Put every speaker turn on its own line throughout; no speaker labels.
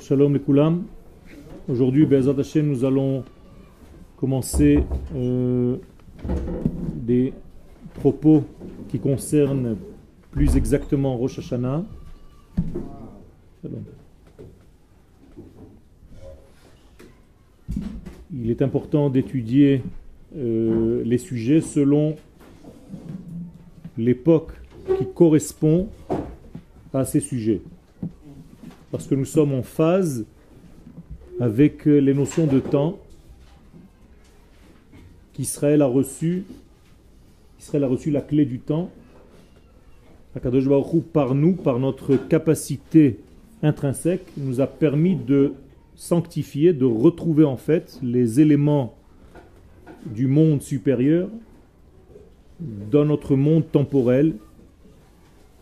Shalom les koulam. Aujourd'hui, nous allons commencer euh, des propos qui concernent plus exactement Rosh Hashanah. Il est important d'étudier euh, les sujets selon l'époque qui correspond à ces sujets. Parce que nous sommes en phase avec les notions de temps qu'Israël a reçu. Israël a reçu la clé du temps. Akadosh Baruch par nous, par notre capacité intrinsèque, nous a permis de sanctifier, de retrouver en fait les éléments du monde supérieur dans notre monde temporel.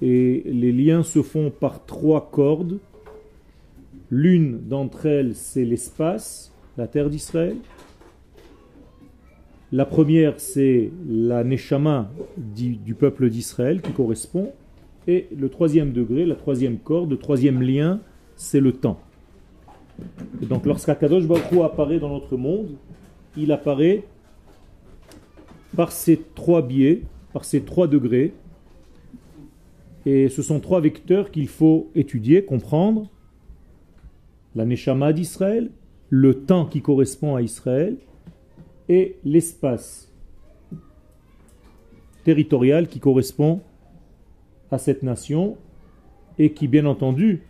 Et les liens se font par trois cordes. L'une d'entre elles, c'est l'espace, la terre d'Israël. La première, c'est la Neshama du peuple d'Israël qui correspond. Et le troisième degré, la troisième corde, le troisième lien, c'est le temps. Et donc lorsqu'Akadosh Baruch apparaît dans notre monde, il apparaît par ces trois biais, par ces trois degrés. Et ce sont trois vecteurs qu'il faut étudier, comprendre. La Neshama d'Israël, le temps qui correspond à Israël et l'espace territorial qui correspond à cette nation et qui, bien entendu,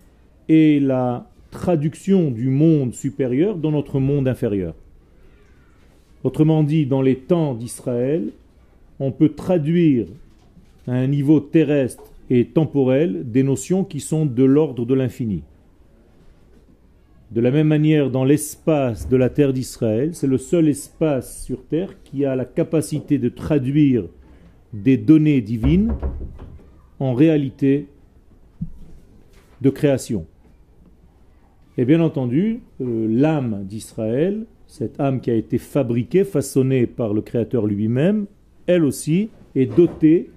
est la traduction du monde supérieur dans notre monde inférieur. Autrement dit, dans les temps d'Israël, on peut traduire à un niveau terrestre et temporel des notions qui sont de l'ordre de l'infini. De la même manière, dans l'espace de la terre d'Israël, c'est le seul espace sur terre qui a la capacité de traduire des données divines en réalité de création. Et bien entendu, euh, l'âme d'Israël cette âme qui a été fabriquée, façonnée par le Créateur lui-même, elle aussi est dotée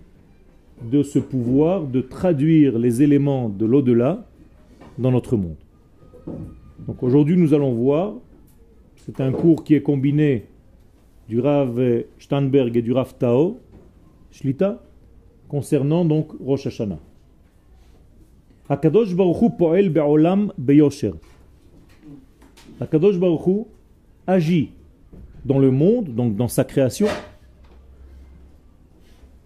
de ce pouvoir de traduire les éléments de l'au-delà dans notre monde. Donc aujourd'hui nous allons voir, c'est un cours qui est combiné du Rav Steinberg et du Rav Tao, Shlita, concernant donc Rosh Hashanah. Akadosh Baruch po'el be'olam beyosher. Akadosh Baruch agit dans le monde, donc dans sa création,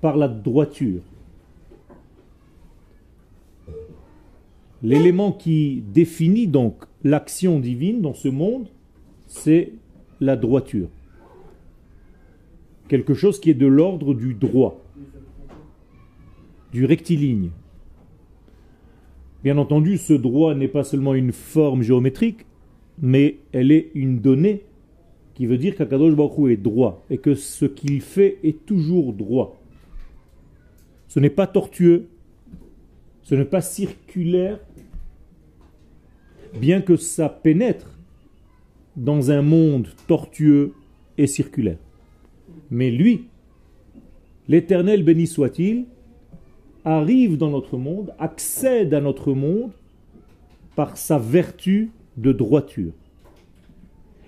par la droiture. L'élément qui définit donc l'action divine dans ce monde, c'est la droiture. Quelque chose qui est de l'ordre du droit, du rectiligne. Bien entendu, ce droit n'est pas seulement une forme géométrique, mais elle est une donnée qui veut dire qu'Akadosh Baruch est droit et que ce qu'il fait est toujours droit. Ce n'est pas tortueux, ce n'est pas circulaire, bien que ça pénètre dans un monde tortueux et circulaire. Mais lui, l'Éternel béni soit-il, arrive dans notre monde, accède à notre monde par sa vertu de droiture.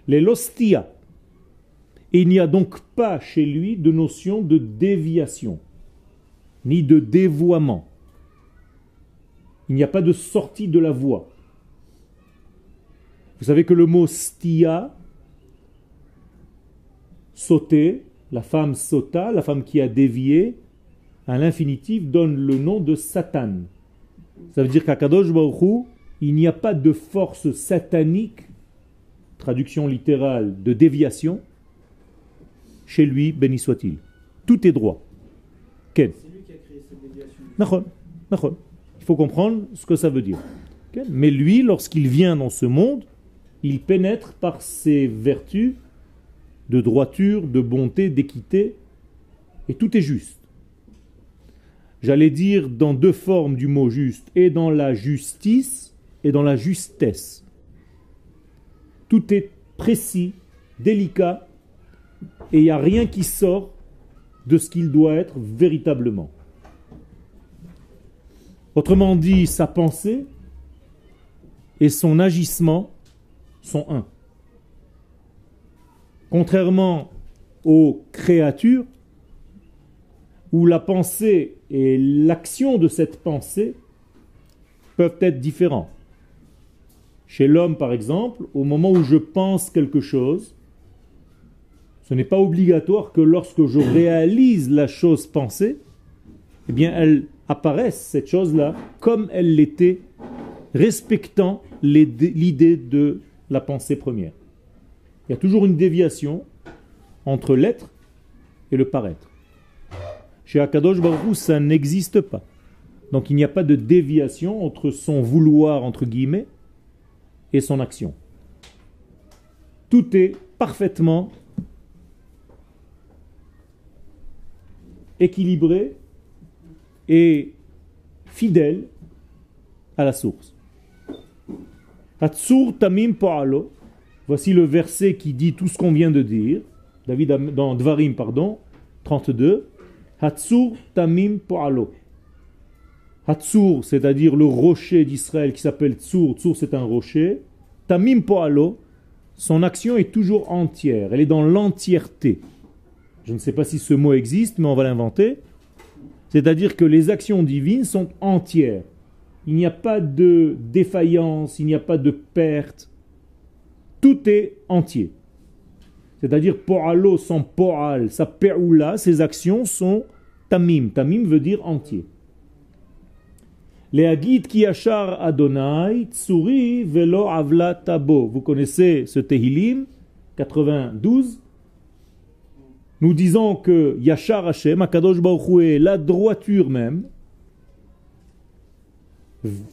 Les lostia, il n'y a donc pas chez lui de notion de déviation, ni de dévoiement. Il n'y a pas de sortie de la voie. Vous savez que le mot stia, sauter, la femme sauta, la femme qui a dévié, à l'infinitif donne le nom de Satan. Ça veut dire qu'à Kadosh Baruch il n'y a pas de force satanique, traduction littérale de déviation, chez lui, béni soit-il. Tout est droit. Quel Il faut comprendre ce que ça veut dire. Mais lui, lorsqu'il vient dans ce monde, il pénètre par ses vertus de droiture, de bonté, d'équité, et tout est juste. J'allais dire dans deux formes du mot juste, et dans la justice et dans la justesse. Tout est précis, délicat, et il n'y a rien qui sort de ce qu'il doit être véritablement. Autrement dit, sa pensée et son agissement sont un. Contrairement aux créatures, où la pensée et l'action de cette pensée peuvent être différents. Chez l'homme, par exemple, au moment où je pense quelque chose, ce n'est pas obligatoire que lorsque je réalise la chose pensée, eh bien, elle apparaisse, cette chose-là, comme elle l'était, respectant l'idée de la pensée première. Il y a toujours une déviation entre l'être et le paraître. Chez Akadosh Baruch ça n'existe pas. Donc il n'y a pas de déviation entre son vouloir, entre guillemets, et son action. Tout est parfaitement équilibré et fidèle à la source. Hatsur tamim po'alo. Voici le verset qui dit tout ce qu'on vient de dire. David dans Dvarim, pardon, 32. Hatsur tamim po'alo. Hatsur, c'est-à-dire le rocher d'Israël qui s'appelle Tsur. Tsur, c'est un rocher. Tamim po'alo, son action est toujours entière. Elle est dans l'entièreté. Je ne sais pas si ce mot existe, mais on va l'inventer. C'est-à-dire que les actions divines sont entières. Il n'y a pas de défaillance, il n'y a pas de perte. Tout est entier. C'est-à-dire po'alo sans po'al, sa pe'oula, ses actions sont tamim. Tamim veut dire entier. Les ki yachar Adonai, tsuri velo avla tabo. Vous connaissez ce Tehilim 92 nous disons que Yachar Hashem, Akadosh Baruch la droiture même.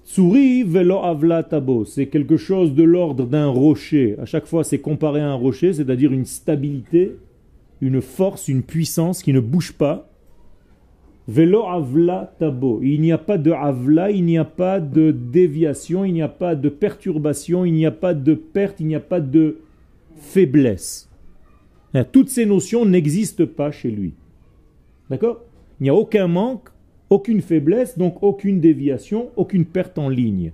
Tsuri velo avla tabo, c'est quelque chose de l'ordre d'un rocher. À chaque fois, c'est comparé à un rocher, c'est-à-dire une stabilité, une force, une puissance qui ne bouge pas. Velo avla tabo. Il n'y a pas de avla, il n'y a pas de déviation, il n'y a pas de perturbation, il n'y a pas de perte, il n'y a pas de faiblesse. Hein, toutes ces notions n'existent pas chez lui. D'accord? Il n'y a aucun manque, aucune faiblesse, donc aucune déviation, aucune perte en ligne.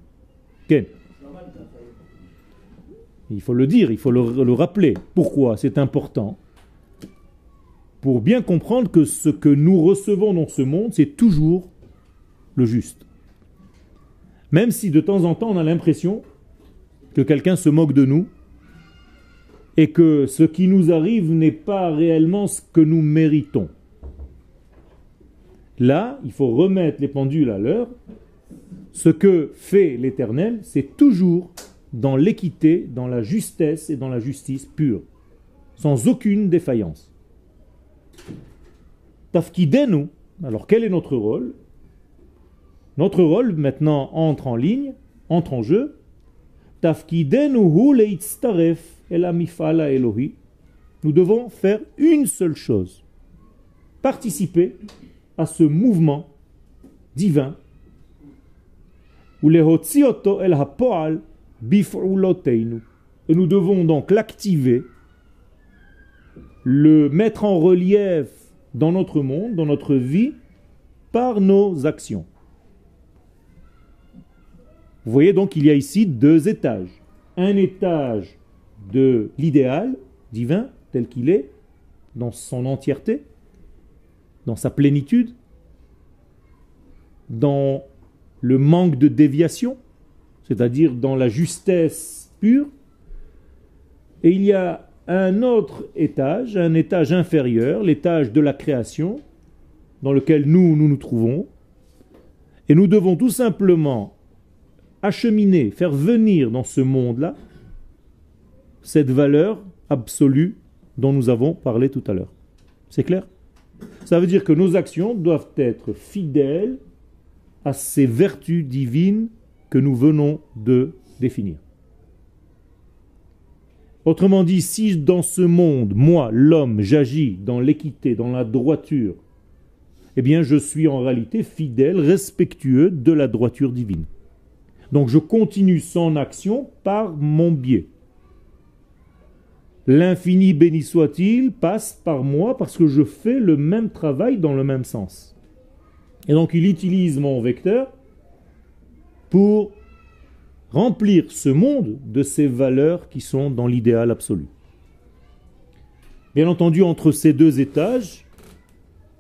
Il faut le dire, il faut le, le rappeler. Pourquoi C'est important? Pour bien comprendre que ce que nous recevons dans ce monde, c'est toujours le juste. Même si de temps en temps on a l'impression que quelqu'un se moque de nous, et que ce qui nous arrive n'est pas réellement ce que nous méritons. Là, il faut remettre les pendules à l'heure. Ce que fait l'Éternel, c'est toujours dans l'équité, dans la justesse et dans la justice pure, sans aucune défaillance. Tafkidenu, alors quel est notre rôle? Notre rôle maintenant entre en ligne, entre en jeu. Tafkidenu hu leitztaref nous devons faire une seule chose, participer à ce mouvement divin et nous devons donc l'activer, le mettre en relief dans notre monde, dans notre vie, par nos actions. Vous voyez donc qu'il y a ici deux étages. Un étage de l'idéal divin tel qu'il est, dans son entièreté, dans sa plénitude, dans le manque de déviation, c'est-à-dire dans la justesse pure. Et il y a un autre étage, un étage inférieur, l'étage de la création, dans lequel nous, nous nous trouvons. Et nous devons tout simplement acheminer, faire venir dans ce monde-là cette valeur absolue dont nous avons parlé tout à l'heure. C'est clair? Ça veut dire que nos actions doivent être fidèles à ces vertus divines que nous venons de définir. Autrement dit, si dans ce monde, moi, l'homme, j'agis dans l'équité, dans la droiture, eh bien je suis en réalité fidèle, respectueux de la droiture divine. Donc je continue son action par mon biais. L'infini béni soit-il passe par moi parce que je fais le même travail dans le même sens. Et donc il utilise mon vecteur pour remplir ce monde de ces valeurs qui sont dans l'idéal absolu. Bien entendu, entre ces deux étages,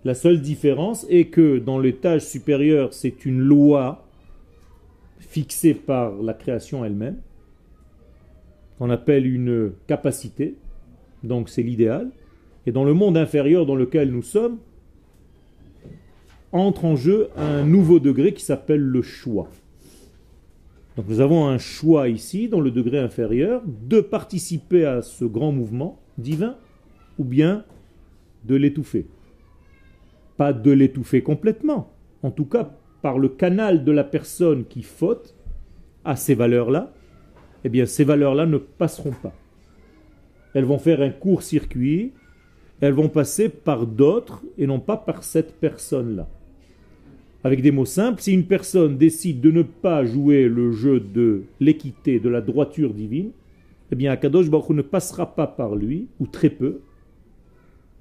la seule différence est que dans l'étage supérieur, c'est une loi fixée par la création elle-même, qu'on appelle une capacité, donc c'est l'idéal. Et dans le monde inférieur dans lequel nous sommes, entre en jeu un nouveau degré qui s'appelle le choix. Donc nous avons un choix ici, dans le degré inférieur, de participer à ce grand mouvement divin ou bien de l'étouffer. Pas de l'étouffer complètement, en tout cas par le canal de la personne qui faute à ces valeurs-là, eh bien ces valeurs-là ne passeront pas. Elles vont faire un court circuit, elles vont passer par d'autres et non pas par cette personne-là. Avec des mots simples, si une personne décide de ne pas jouer le jeu de l'équité, de la droiture divine, eh bien Akadosh Baruch ne passera pas par lui, ou très peu.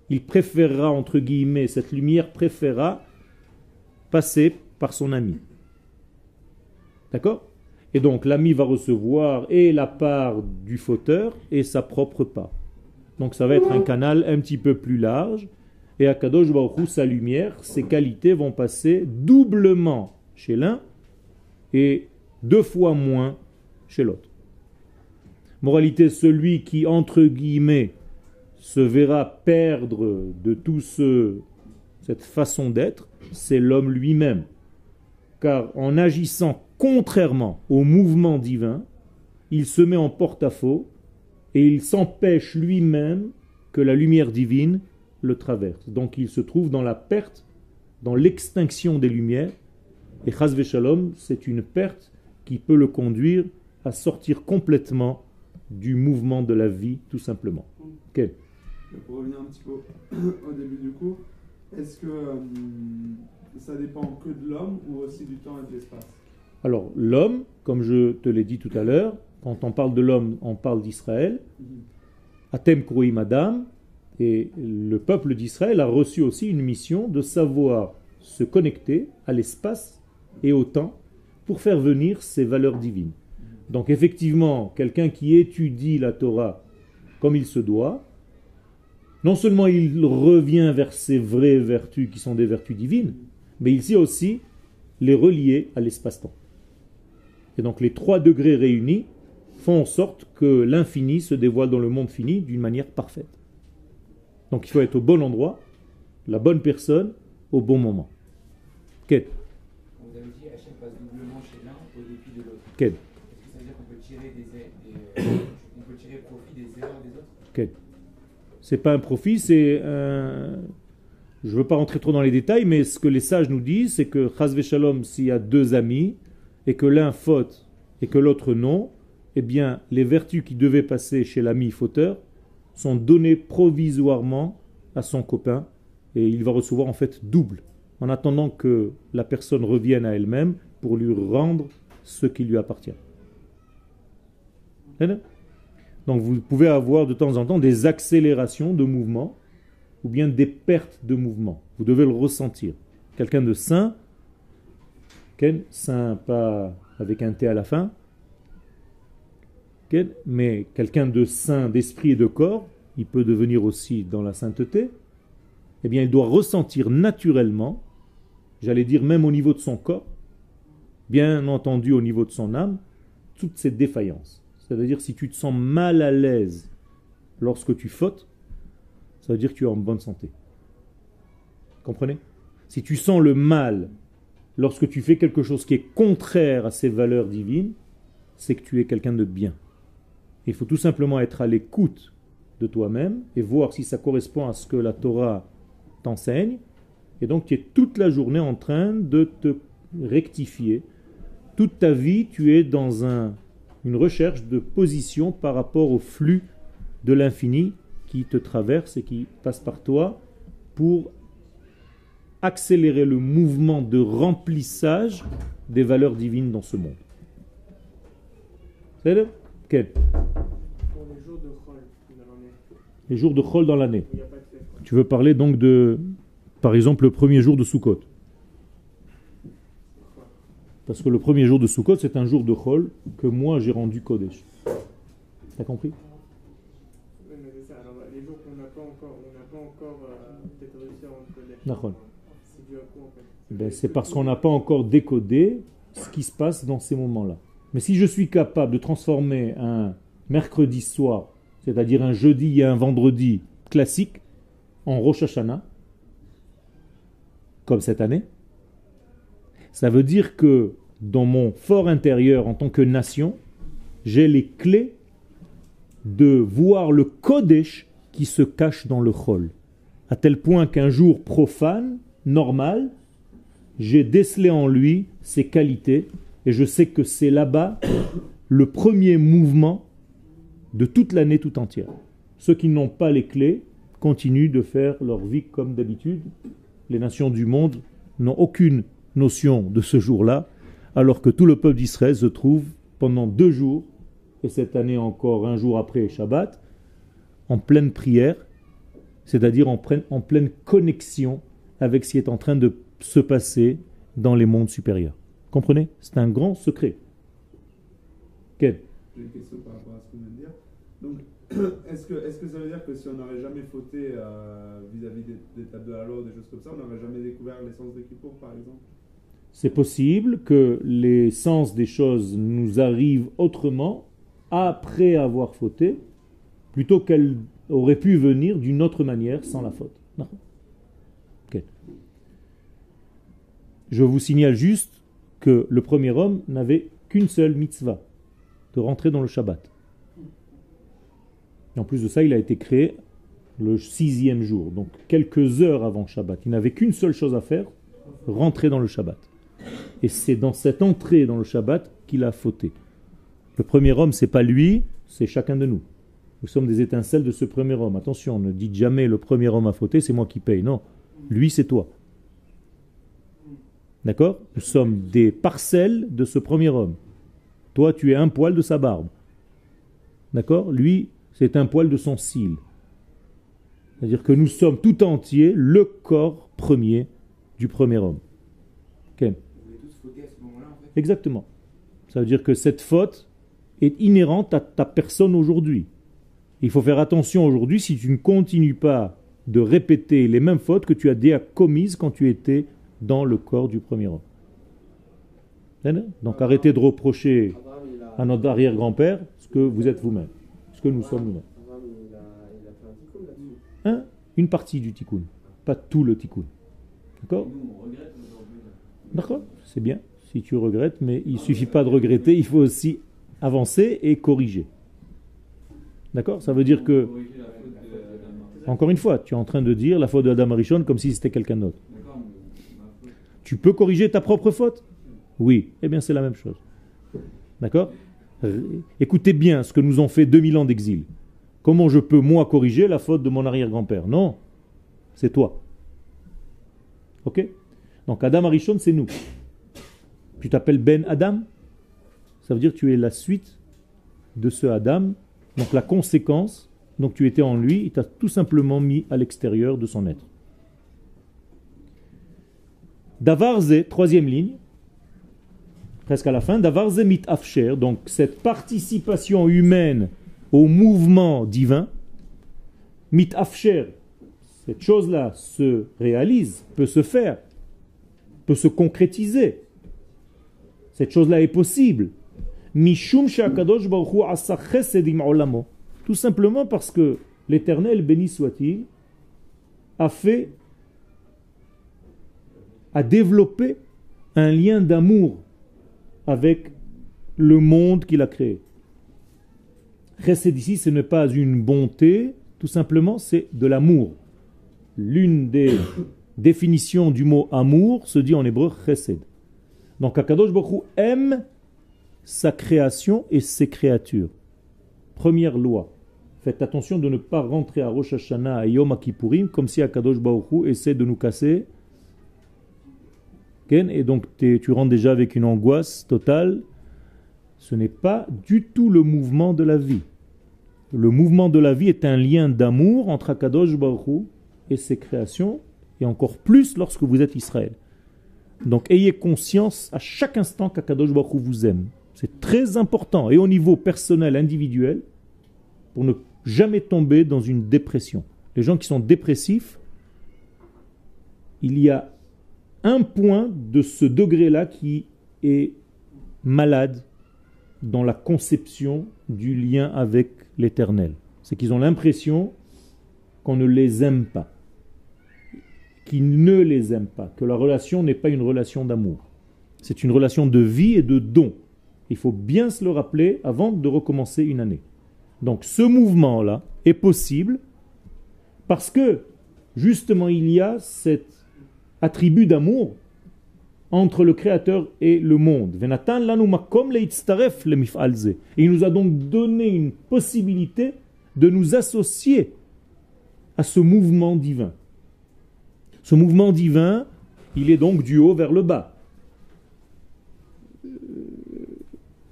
Il préférera, entre guillemets, cette lumière préférera passer par son ami. D'accord? Et donc l'ami va recevoir et la part du fauteur et sa propre part. Donc ça va être un canal un petit peu plus large et à Kadosh Baruch sa lumière, ses qualités vont passer doublement chez l'un et deux fois moins chez l'autre. Moralité, celui qui, entre guillemets, se verra perdre de tout ce, cette façon d'être, c'est l'homme lui-même. Car en agissant contrairement au mouvement divin, il se met en porte-à-faux et il s'empêche lui-même que la lumière divine le traverse. Donc il se trouve dans la perte, dans l'extinction des lumières. Et Chazve Shalom, c'est une perte qui peut le conduire à sortir complètement du mouvement de la vie, tout simplement.
Pour revenir un petit peu au début du cours, est-ce que euh, ça dépend que de l'homme ou aussi du temps et de l'espace?
Alors, l'homme, comme je te l'ai dit tout à l'heure, quand on parle de l'homme, on parle d'Israël. Atem Kroim Madame, et le peuple d'Israël a reçu aussi une mission de savoir se connecter à l'espace et au temps pour faire venir ces valeurs divines. Donc effectivement, quelqu'un qui étudie la Torah comme il se doit, non seulement il revient vers ses vraies vertus qui sont des vertus divines, mais il sait aussi les relier à l'espace-temps. Et donc les trois degrés réunis font en sorte que l'infini se dévoile dans le monde fini d'une manière parfaite. Donc il faut être au bon endroit, la bonne personne, au bon moment. Quête.
On a dit Hachem passe doublement chez l'un au dépit de l'autre.
Quête.
Est-ce que ça veut dire qu'on peut tirer, des, des, euh, on peut tirer profit des erreurs des autres?
Quête. C'est pas un profit, c'est un. Je ne veux pas rentrer trop dans les détails, mais ce que les sages nous disent, c'est que Chazve Shalom, s'il y a deux amis, et que l'un faute et que l'autre non, eh bien, les vertus qui devaient passer chez l'ami fauteur sont donnés provisoirement à son copain et il va recevoir en fait double en attendant que la personne revienne à elle-même pour lui rendre ce qui lui appartient. Donc vous pouvez avoir de temps en temps des accélérations de mouvement ou bien des pertes de mouvement. Vous devez le ressentir. Quelqu'un de sain, sain pas avec un T à la fin, mais quelqu'un de saint d'esprit et de corps, il peut devenir aussi dans la sainteté, eh bien il doit ressentir naturellement, j'allais dire même au niveau de son corps, bien entendu au niveau de son âme, toutes ces défaillances. C'est-à-dire si tu te sens mal à l'aise lorsque tu fautes, ça veut dire que tu es en bonne santé. Comprenez? Si tu sens le mal lorsque tu fais quelque chose qui est contraire à ces valeurs divines, c'est que tu es quelqu'un de bien. Il faut tout simplement être à l'écoute de toi-même et voir si ça correspond à ce que la Torah t'enseigne. Et donc tu es toute la journée en train de te rectifier. Toute ta vie, tu es dans un, une recherche de position par rapport au flux de l'infini qui te traverse et qui passe par toi pour accélérer le mouvement de remplissage des valeurs divines dans ce monde. C'est quel? Les jours de Chol dans l'année. Tu veux parler donc de, par exemple, le premier jour de Sukkot. Parce que le premier jour de Sukkot, c'est un jour de Chol que moi j'ai rendu Kodesh. T'as compris?
Oui, mais c'est ça. Alors, les jours qu'on n'a pas encore, on n'a pas encore euh, réussi à rendre Kodesh.
Nachon.
C'est dû à quoi en fait
Ben, c'est parce qu'on n'a pas encore décodé ce qui se passe dans ces moments-là. Mais si je suis capable de transformer un mercredi soir, c'est-à-dire un jeudi et un vendredi classique, en Rosh Hashanah, comme cette année, ça veut dire que dans mon fort intérieur en tant que nation, j'ai les clés de voir le Kodesh qui se cache dans le Chol. À tel point qu'un jour profane, normal, j'ai décelé en lui ses qualités et je sais que c'est là-bas le premier mouvement de toute l'année tout entière. Ceux qui n'ont pas les clés continuent de faire leur vie comme d'habitude. Les nations du monde n'ont aucune notion de ce jour-là, alors que tout le peuple d'Israël se trouve pendant deux jours, et cette année encore un jour après Shabbat, en pleine prière, c'est-à-dire en, pleine- en pleine connexion avec ce qui est en train de se passer dans les mondes supérieurs. Comprenez? C'est un grand secret. Quel
J'ai une question par rapport à ce que vous venez de dire. Donc, est-ce que, est que ça veut dire que si on n'aurait jamais fauté euh, vis-à-vis des, des tables de halo, des choses comme ça, on n'aurait jamais découvert l'essence des Kippour, par exemple?
C'est possible que les sens des choses nous arrivent autrement après avoir fauté, plutôt qu'elles auraient pu venir d'une autre manière sans la faute. Non. Ok. Je vous signale juste que le premier homme n'avait qu'une seule mitzvah, de rentrer dans le Shabbat. En plus de ça, il a été créé le sixième jour, donc quelques heures avant Shabbat. Il n'avait qu'une seule chose à faire, rentrer dans le Shabbat. Et c'est dans cette entrée dans le Shabbat qu'il a fauté. Le premier homme, c'est pas lui, c'est chacun de nous. Nous sommes des étincelles de ce premier homme. Attention, ne dites jamais le premier homme a fauté, c'est moi qui paye. Non, lui, c'est toi. D'accord? Nous sommes des parcelles de ce premier homme. Toi, tu es un poil de sa barbe. D'accord? Lui, c'est un poil de son cil. C'est-à-dire que nous sommes tout entiers le corps premier du premier homme. Ok?
Vous avez tous fauté à ce moment-là, en fait?
Exactement. Ça veut dire que cette faute est inhérente à ta personne aujourd'hui. Il faut faire attention aujourd'hui si tu ne continues pas de répéter les mêmes fautes que tu as déjà commises quand tu étais dans le corps du premier homme. Donc arrêtez de reprocher à notre arrière-grand-père ce que vous êtes vous-même, ce que nous sommes nous-mêmes. Hein? Une partie du tikkun, pas tout le tikkun. D'accord? D'accord, c'est bien si tu regrettes, mais il suffit pas de regretter, il faut aussi avancer et corriger. D'accord? Ça veut dire que, encore une fois, tu es en train de dire la faute de Adam Arishon comme si c'était quelqu'un d'autre.
D'accord, mais ma faute.
Tu peux corriger ta propre faute? Oui, eh bien c'est la même chose. D'accord? Écoutez bien ce que nous ont fait 2000 ans d'exil. Comment je peux, moi, corriger la faute de mon arrière-grand-père? Non, c'est toi. Ok? Donc Adam Arishon, c'est nous. Tu t'appelles Ben Adam? Ça veut dire que tu es la suite de ce Adam, donc la conséquence. Donc tu étais en lui, il t'a tout simplement mis à l'extérieur de son être. Davarze, troisième ligne, presque à la fin, Davarze mit afsher, donc cette participation humaine au mouvement divin, mit afsher, cette chose-là se réalise, peut se faire, peut se concrétiser. Cette chose-là est possible. Mishum. Tout simplement parce que l'Éternel, béni soit-il, a fait a développé un lien d'amour avec le monde qu'il a créé. Chesed ici, ce n'est pas une bonté, tout simplement, c'est de l'amour. L'une des définitions du mot amour se dit en hébreu chesed. Donc Akadosh Baruch Hu aime sa création et ses créatures. Première loi. Faites attention de ne pas rentrer à Rosh Hashanah à Yom Kippourim comme si Akadosh Baruch Hu essaie de nous casser et donc tu rentres déjà avec une angoisse totale. Ce n'est pas du tout le mouvement de la vie. Le mouvement de la vie est un lien d'amour entre Akadosh Baruch et ses créations, et encore plus lorsque vous êtes Israël. Donc ayez conscience à chaque instant qu'Akadosh Baruch vous aime. C'est très important. Et au niveau personnel, individuel, pour ne jamais tomber dans une dépression. Les gens qui sont dépressifs, il y a un point de ce degré-là qui est malade dans la conception du lien avec l'éternel. C'est qu'ils ont l'impression qu'on ne les aime pas, qu'ils ne les aiment pas, que la relation n'est pas une relation d'amour. C'est une relation de vie et de don. Il faut bien se le rappeler avant de recommencer une année. Donc ce mouvement-là est possible parce que justement il y a cet attribut d'amour entre le Créateur et le monde. Et il nous a donc donné une possibilité de nous associer à ce mouvement divin. Ce mouvement divin, il est donc du haut vers le bas.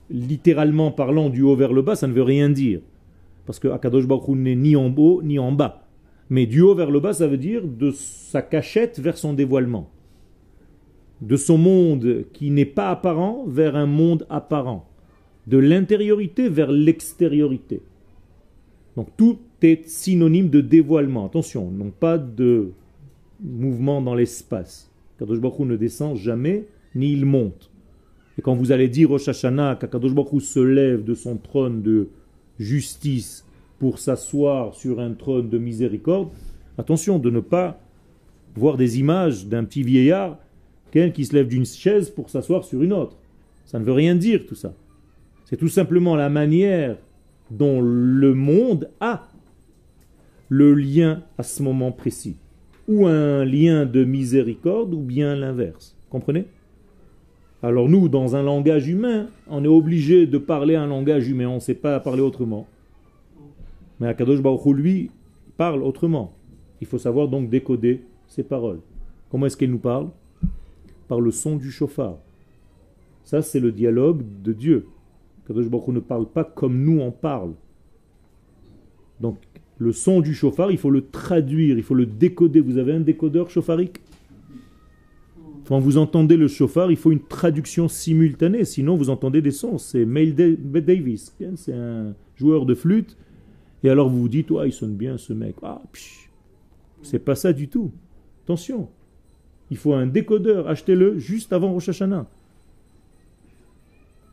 Littéralement parlant, du haut vers le bas, ça ne veut rien dire. Parce que Akadosh Baruch n'est ni en haut ni en bas. Mais du haut vers le bas, ça veut dire de sa cachette vers son dévoilement. De son monde qui n'est pas apparent vers un monde apparent. De l'intériorité vers l'extériorité. Donc tout est synonyme de dévoilement. Attention, non pas de mouvement dans l'espace. Kadosh Baruch ne descend jamais, ni il monte. Et quand vous allez dire Rosh Hashanah qu'Akadosh Baruch se lève de son trône de justice pour s'asseoir sur un trône de miséricorde, attention de ne pas voir des images d'un petit vieillard qui se lève d'une chaise pour s'asseoir sur une autre. Ça ne veut rien dire tout ça. C'est tout simplement la manière dont le monde a le lien à ce moment précis. Ou un lien de miséricorde, ou bien l'inverse. Comprenez? Alors nous, dans un langage humain, on est obligé de parler un langage humain, on ne sait pas parler autrement. Mais Akadosh Baruch lui, parle autrement. Il faut savoir donc décoder ses paroles. Comment est-ce qu'il nous parle? Par le son du chauffard. Ça, c'est le dialogue de Dieu. Kadosh Baruch ne parle pas comme nous on parle. Donc, le son du chauffard, il faut le traduire, il faut le décoder. Vous avez un décodeur chauffarique Quand vous entendez le chauffard, il faut une traduction simultanée, sinon vous entendez des sons. C'est Mail Davis, c'est un joueur de flûte, et alors vous vous dites, ouais, il sonne bien ce mec. Ah, c'est pas ça du tout. Attention, il faut un décodeur, achetez-le juste avant Rosh Hashanah.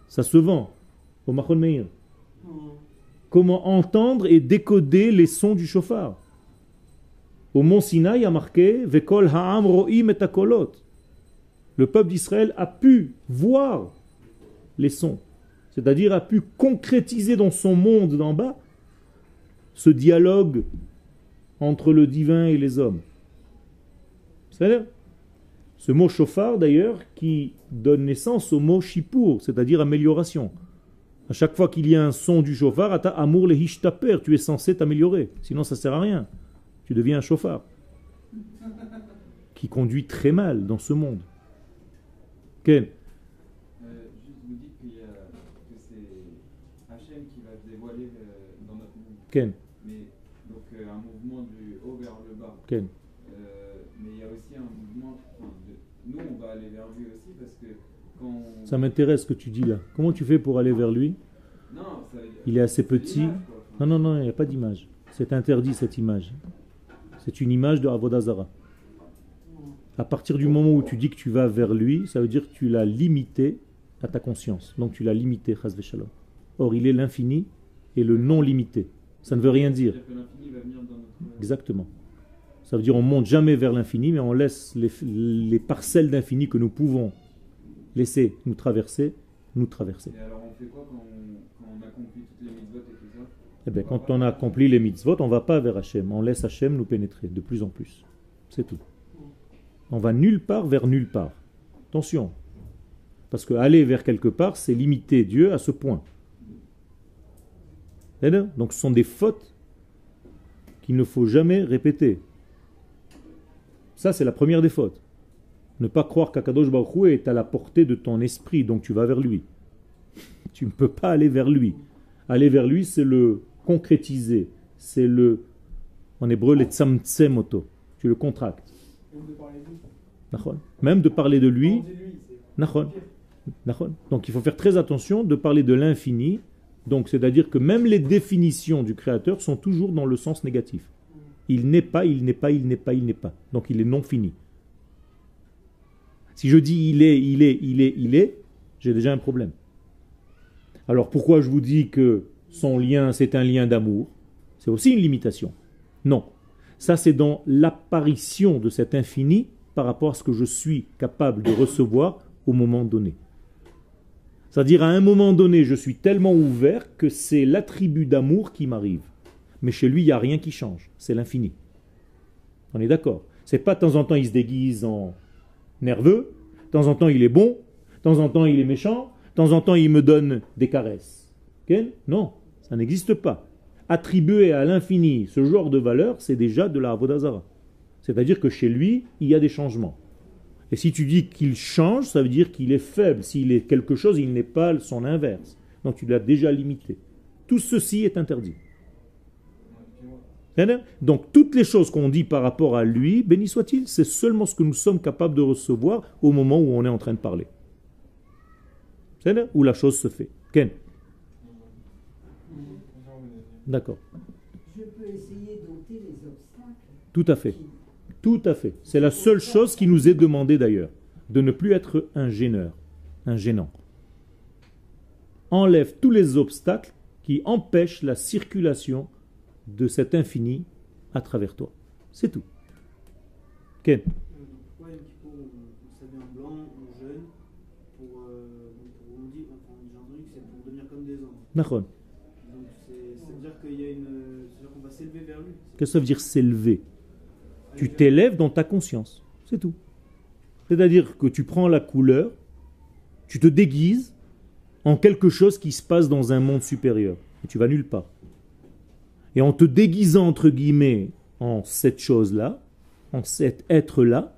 Ça se vend au Mahon Meir. Comment entendre et décoder les sons du chauffard. Au mont Sinaï a marqué Vekol ha'am ro'im et Le peuple d'Israël a pu voir les sons, c'est-à-dire a pu concrétiser dans son monde d'en bas ce dialogue entre le divin et les hommes. C'est-à-dire ce mot chauffard d'ailleurs qui donne naissance au mot shipour, c'est-à-dire amélioration. À chaque fois qu'il y a un son du chauffard, à ta amour le hishtaper, tu es censé t'améliorer. Sinon, ça ne sert à rien. Tu deviens un chauffard. Qui conduit très mal dans ce monde.
Ken vous dites que c'est Hachem qui va se dévoiler euh, dans notre monde.
Ken
Mais donc euh, un mouvement du haut
Ken
mais il y a aussi un mouvement. Enfin, de, nous, on va aller vers lui aussi parce que
ça m'intéresse ce que tu dis là. Comment tu fais pour aller vers lui Il est assez petit. Non, non, non, il n'y a pas d'image. C'est interdit cette image. C'est une image de Avodazara. À partir du moment où tu dis que tu vas vers lui, ça veut dire que tu l'as limité à ta conscience. Donc tu l'as limité, Shalom. Or, il est l'infini et le non limité. Ça ne veut rien dire. Exactement. Ça veut dire on monte jamais vers l'infini, mais on laisse les, les parcelles d'infini que nous pouvons laisser nous traverser, nous traverser.
Et alors on fait quoi quand on, accomplit toutes les mitzvot et tout ça
Eh bien, quand on a accompli les mitzvot, on ne va pas vers Hachem, on laisse Hachem nous pénétrer de plus en plus. C'est tout. On va nulle part vers nulle part. Attention. Parce que aller vers quelque part, c'est limiter Dieu à ce point. Donc ce sont des fautes qu'il ne faut jamais répéter. Ça, c'est la première des fautes. Ne pas croire qu'Akadosh Baruch est à la portée de ton esprit, donc tu vas vers lui. Tu ne peux pas aller vers lui. Aller vers lui, c'est le concrétiser. C'est le, en hébreu, le tsamtsemoto. Tu le contractes. Même de parler de lui. Donc il faut faire très attention de parler de l'infini. Donc c'est-à-dire que même les définitions du Créateur sont toujours dans le sens négatif. Il n'est pas, il n'est pas, il n'est pas, il n'est pas. Donc il est non fini. Si je dis il est, il est, il est, il est, j'ai déjà un problème. Alors pourquoi je vous dis que son lien c'est un lien d'amour? C'est aussi une limitation. Non. Ça c'est dans l'apparition de cet infini par rapport à ce que je suis capable de recevoir au moment donné. C'est-à-dire à un moment donné, je suis tellement ouvert que c'est l'attribut d'amour qui m'arrive. Mais chez lui, il n'y a rien qui change. C'est l'infini. On est d'accord. C'est pas de temps en temps il se déguise en nerveux, de temps en temps il est bon, de temps en temps il est méchant, de temps en temps il me donne des caresses. Ok? Non, ça n'existe pas. Attribuer à l'infini ce genre de valeur, c'est déjà de la Avodazara. C'est-à-dire que chez lui, il y a des changements. Et si tu dis qu'il change, ça veut dire qu'il est faible. S'il est quelque chose, il n'est pas son inverse. Donc tu l'as déjà limité. Tout ceci est interdit. D'accord Donc toutes les choses qu'on dit par rapport à lui, béni soit-il, c'est seulement ce que nous sommes capables de recevoir au moment où on est en train de parler. C'est Où la chose se fait. Ken D'accord.
Je peux essayer d'ôter les obstacles.
Tout à fait. Tout à fait. C'est la seule chose qui nous est demandée d'ailleurs. De ne plus être un gêneur, un gênant. Enlève tous les obstacles qui empêchent la circulation de cet infini à travers toi. C'est tout. Ken
pourquoi Yom Kippour, on, on s'habille en blanc, on jeûne, pour, euh, donc on dit, enfin j'ai entendu que c'est pour devenir comme des anges.
Nachon.
Donc ça veut dire qu'il y a une, c'est-à-dire qu'on va s'élever vers lui.
Qu'est-ce que ça veut dire s'élever? Tu t'élèves dans ta conscience. C'est tout. C'est-à-dire que tu prends la couleur, tu te déguises en quelque chose qui se passe dans un monde supérieur. Et tu vas nulle part. Et en te déguisant, entre guillemets, en cette chose-là, en cet être-là,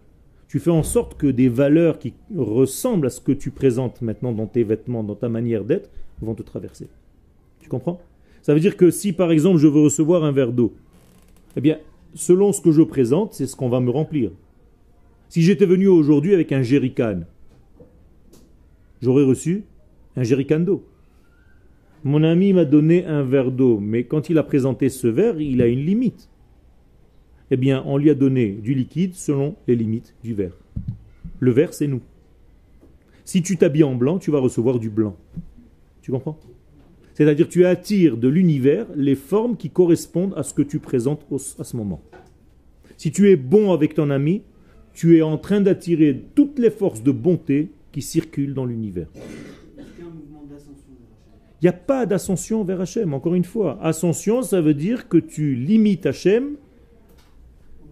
tu fais en sorte que des valeurs qui ressemblent à ce que tu présentes maintenant dans tes vêtements, dans ta manière d'être, vont te traverser. Tu comprends? Ça veut dire que si, par exemple, je veux recevoir un verre d'eau, eh bien, selon ce que je présente, c'est ce qu'on va me remplir. Si j'étais venu aujourd'hui avec un jerrycan, j'aurais reçu un jerrycan d'eau. Mon ami m'a donné un verre d'eau, mais quand il a présenté ce verre, il a une limite. Eh bien, on lui a donné du liquide selon les limites du verre. Le verre, c'est nous. Si tu t'habilles en blanc, tu vas recevoir du blanc. Tu comprends? C'est-à-dire tu attires de l'univers les formes qui correspondent à ce que tu présentes à ce moment. Si tu es bon avec ton ami, tu es en train d'attirer toutes les forces de bonté qui circulent dans l'univers. Il n'y a pas d'ascension vers Hachem, encore une fois. Ascension, ça veut dire que tu limites Hachem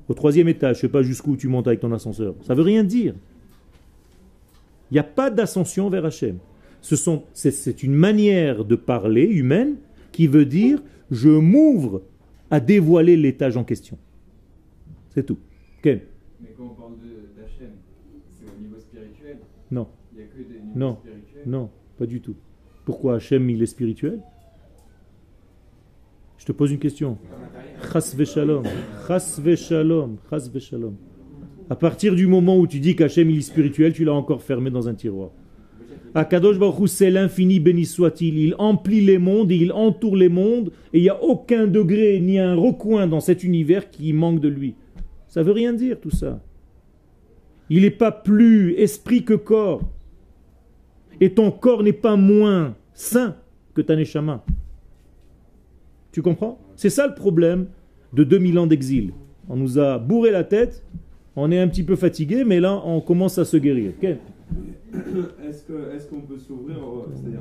au troisième étage. Je ne sais pas jusqu'où tu montes avec ton ascenseur. Ça veut rien dire. Il n'y a pas d'ascension vers Hachem. C'est, une manière de parler humaine qui veut dire je m'ouvre à dévoiler l'étage en question. C'est tout. Ken
Mais quand on parle d'Hachem, c'est au niveau spirituel.
Non.
Il n'y a que des niveaux
Non.
spirituels.
Non, pas du tout. Pourquoi Hachem, il est spirituel? Je te pose une question. Chas v'shalom. Chas v'shalom. Chas v'shalom. À partir du moment où tu dis qu'Hachem, il est spirituel, tu l'as encore fermé dans un tiroir. Akadosh Baruch c'est l'infini, béni soit-il. Il emplit les mondes et il entoure les mondes et il n'y a aucun degré ni un recoin dans cet univers qui manque de lui. Ça veut rien dire tout ça. Il n'est pas plus esprit que corps. Et ton corps n'est pas moins sain que ta neshama. Tu comprends? C'est ça le problème de 2000 ans d'exil. On nous a bourré la tête, on est un petit peu fatigué, mais là on commence à se guérir. Ok
Est-ce qu'on peut s'ouvrir C'est-à-dire,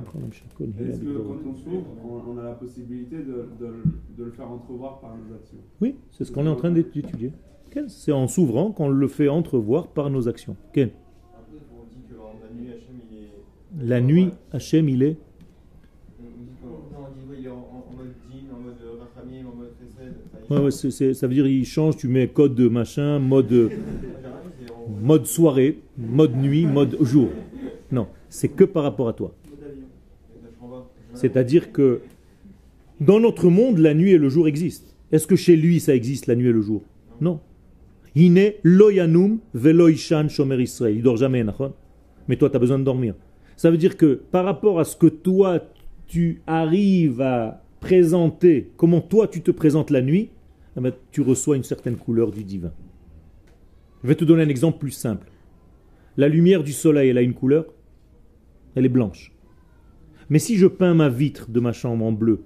est-ce que quand on s'ouvre, on, on a la possibilité de, de- de le faire entrevoir par nos actions?
Oui, c'est ce qu'on est en train d'étudier. C'est en s'ouvrant qu'on le fait entrevoir par nos actions. Ok
Après, on dit que en la nuit, Hachem, il est.
La nuit, Hachem, il est.
Il est il
Ouais, ouais, c'est- ça veut dire il change, tu mets code de machin, mode. Mode soirée, mode nuit, mode jour. Non, c'est que par rapport à toi. C'est-à-dire que dans notre monde, la nuit et le jour existent. Est-ce que chez lui, ça existe, la nuit et le jour? Non. Hine lo yanum velo ishan shomer Israël. Il dort jamais, Mais toi, tu as besoin de dormir. Ça veut dire que par rapport à ce que toi, tu arrives à présenter, comment toi, tu te présentes la nuit, eh ben, tu reçois une certaine couleur du divin. Je vais te donner un exemple plus simple. La lumière du soleil, elle a une couleur Elle est blanche. Mais si je peins ma vitre de ma chambre en bleu,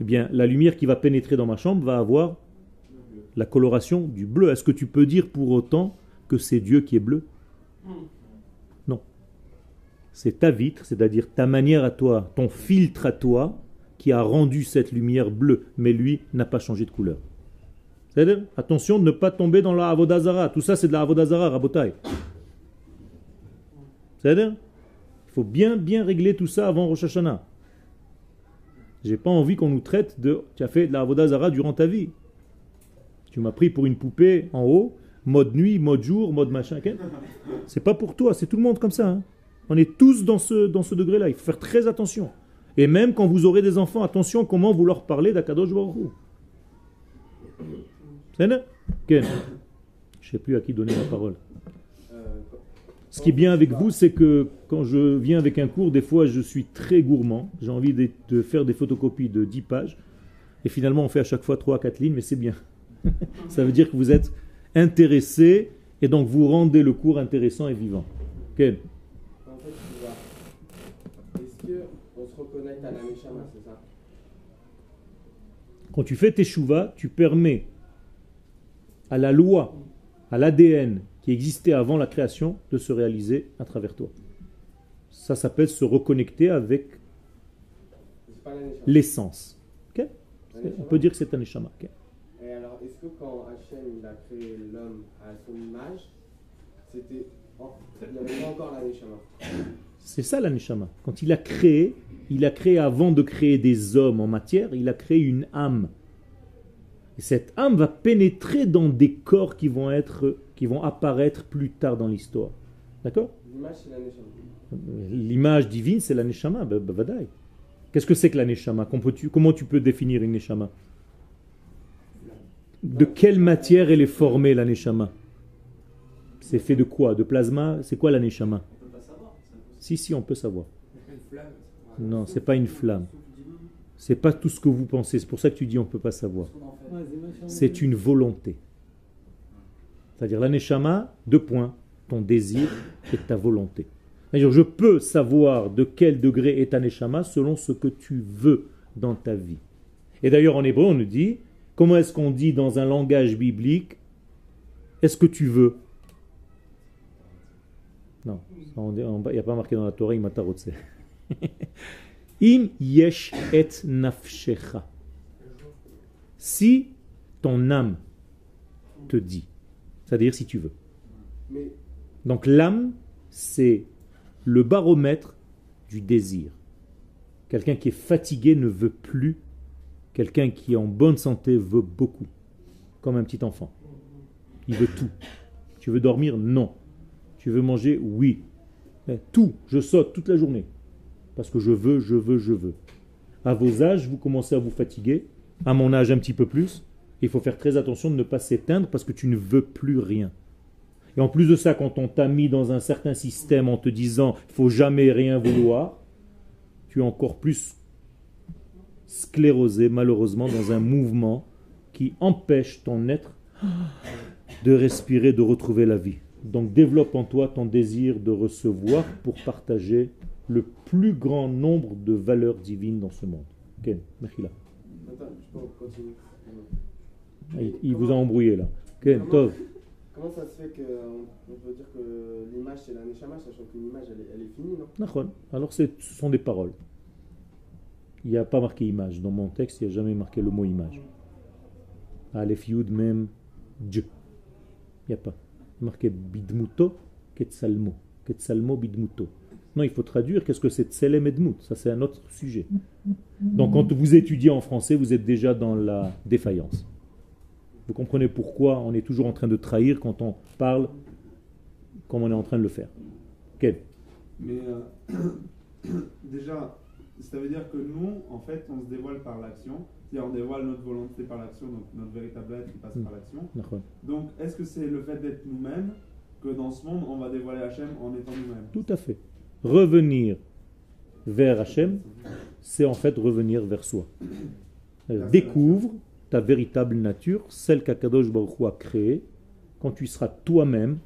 eh bien, la lumière qui va pénétrer dans ma chambre va avoir la coloration du bleu. Est-ce que tu peux dire pour autant que c'est Dieu qui est bleu? C'est ta vitre, c'est-à-dire ta manière à toi, ton filtre à toi, qui a rendu cette lumière bleue, mais lui n'a pas changé de couleur. Attention de ne pas tomber dans la avodazara. Tout ça, c'est de la avodazara, rabotai. C'est-à-dire, il faut bien, bien régler tout ça avant Rosh Hashanah. J'ai pas envie qu'on nous traite de tu as fait de la avodazara durant ta vie. Tu m'as pris pour une poupée en haut, mode nuit, mode jour, mode machin. C'est pas pour toi, c'est tout le monde comme ça. hein. On est tous dans ce, dans ce degré-là. Il faut faire très attention. Et même quand vous aurez des enfants, attention comment vous leur parlez d'Akadosh Baruch. Je sais plus à qui donner la parole. Ce qui est bien avec vous, c'est que quand je viens avec un cours, des fois je suis très gourmand. J'ai envie de, de faire des photocopies de 10 pages. Et finalement, on fait à chaque fois 3 à 4 lignes, mais c'est bien. Ça veut dire que vous êtes intéressé et donc vous rendez le cours intéressant et vivant. Ken.
Qu'on se reconnecte à la Neshama, c'est ça
Quand tu fais tes chouvas, tu permets à la loi, à l'ADN qui existait avant la création, de se réaliser à travers toi. Ça s'appelle se reconnecter avec l'essence. On peut dire que c'est un ok
Et alors, est-ce que quand Hachem a créé l'homme à son image, c'était. oh, il n'y avait pas encore la
C'est ça la neshama. Quand il a créé, il a créé avant de créer des hommes en matière, il a créé une âme. Et cette âme va pénétrer dans des corps qui vont être, qui vont apparaître plus tard dans l'histoire. D'accord?
L'image,
divine, c'est la neshama. bah, bah. Qu'est-ce que c'est que la neshama? Comment tu peux définir une neshama? De quelle matière elle est formée, la neshama? C'est fait de quoi? De plasma? C'est quoi la neshama
On peut pas savoir, c'est impossible.
Si, si, on peut savoir. Non, c'est pas une flamme. C'est pas tout ce que vous pensez. C'est pour ça que tu dis on peut pas savoir. C'est une volonté. C'est-à-dire la neshama, deux points, ton désir et ta volonté. C'est-à-dire je peux savoir de quel degré est ta neshama selon ce que tu veux dans ta vie. Et d'ailleurs en hébreu on nous dit, comment est-ce qu'on dit dans un langage biblique, est-ce que tu veux il n'y a pas marqué dans la Torah, imatarotse. Im yesh et nafshecha. Si ton âme te dit, c'est-à-dire si tu veux. Donc l'âme, c'est le baromètre du désir. Quelqu'un qui est fatigué ne veut plus. Quelqu'un qui est en bonne santé veut beaucoup. Comme un petit enfant. Il veut tout. Tu veux dormir? Non. Tu veux manger? Oui. Tout. Je saute toute la journée. Parce que je veux, je veux, je veux. À vos âges, vous commencez à vous fatiguer. À mon âge, un petit peu plus. Il faut faire très attention de ne pas s'éteindre parce que tu ne veux plus rien. Et en plus de ça, quand on t'a mis dans un certain système en te disant faut jamais rien vouloir, tu es encore plus sclérosé, malheureusement, dans un mouvement qui empêche ton être de respirer, de retrouver la vie. Donc développe en toi ton désir de recevoir pour partager le plus grand nombre de valeurs divines dans ce monde. Ken, Mechila.
continuer.
Il, vous a embrouillé là. Ken, Tov.
Comment ça se fait qu'on on peut dire que l'image c'est la Neshama, sachant qu'une image elle est, elle est finie, non?
Alors ce sont des paroles. Il n'y a pas marqué image. Dans mon texte, il n'y a jamais marqué le mot image. Aleph Yud Mem Dieu. Il n'y a pas. Marqué Bidmuto Ketsalmo. Ketsalmo Bidmuto. Non, il faut traduire qu'est-ce que c'est Tselem Edmut. Ça, c'est un autre sujet. Donc, quand vous étudiez en français, vous êtes déjà dans la défaillance. Vous comprenez pourquoi on est toujours en train de trahir quand on parle comme on est en train de le faire. Quel
Mais euh, déjà, ça veut dire que nous, en fait, on se dévoile par l'action. C'est-à-dire, on dévoile notre volonté par l'action, donc notre véritable être qui passe
Mm.
par l'action. Donc, est-ce que c'est le fait d'être nous-mêmes que dans ce monde, on va dévoiler Hachem en étant nous-mêmes?
Tout à fait. Revenir vers Hachem, c'est en fait revenir vers soi. Euh, Découvre ta véritable nature, celle qu'Akadosh Baruch Hu a créée. Quand tu seras toi-même,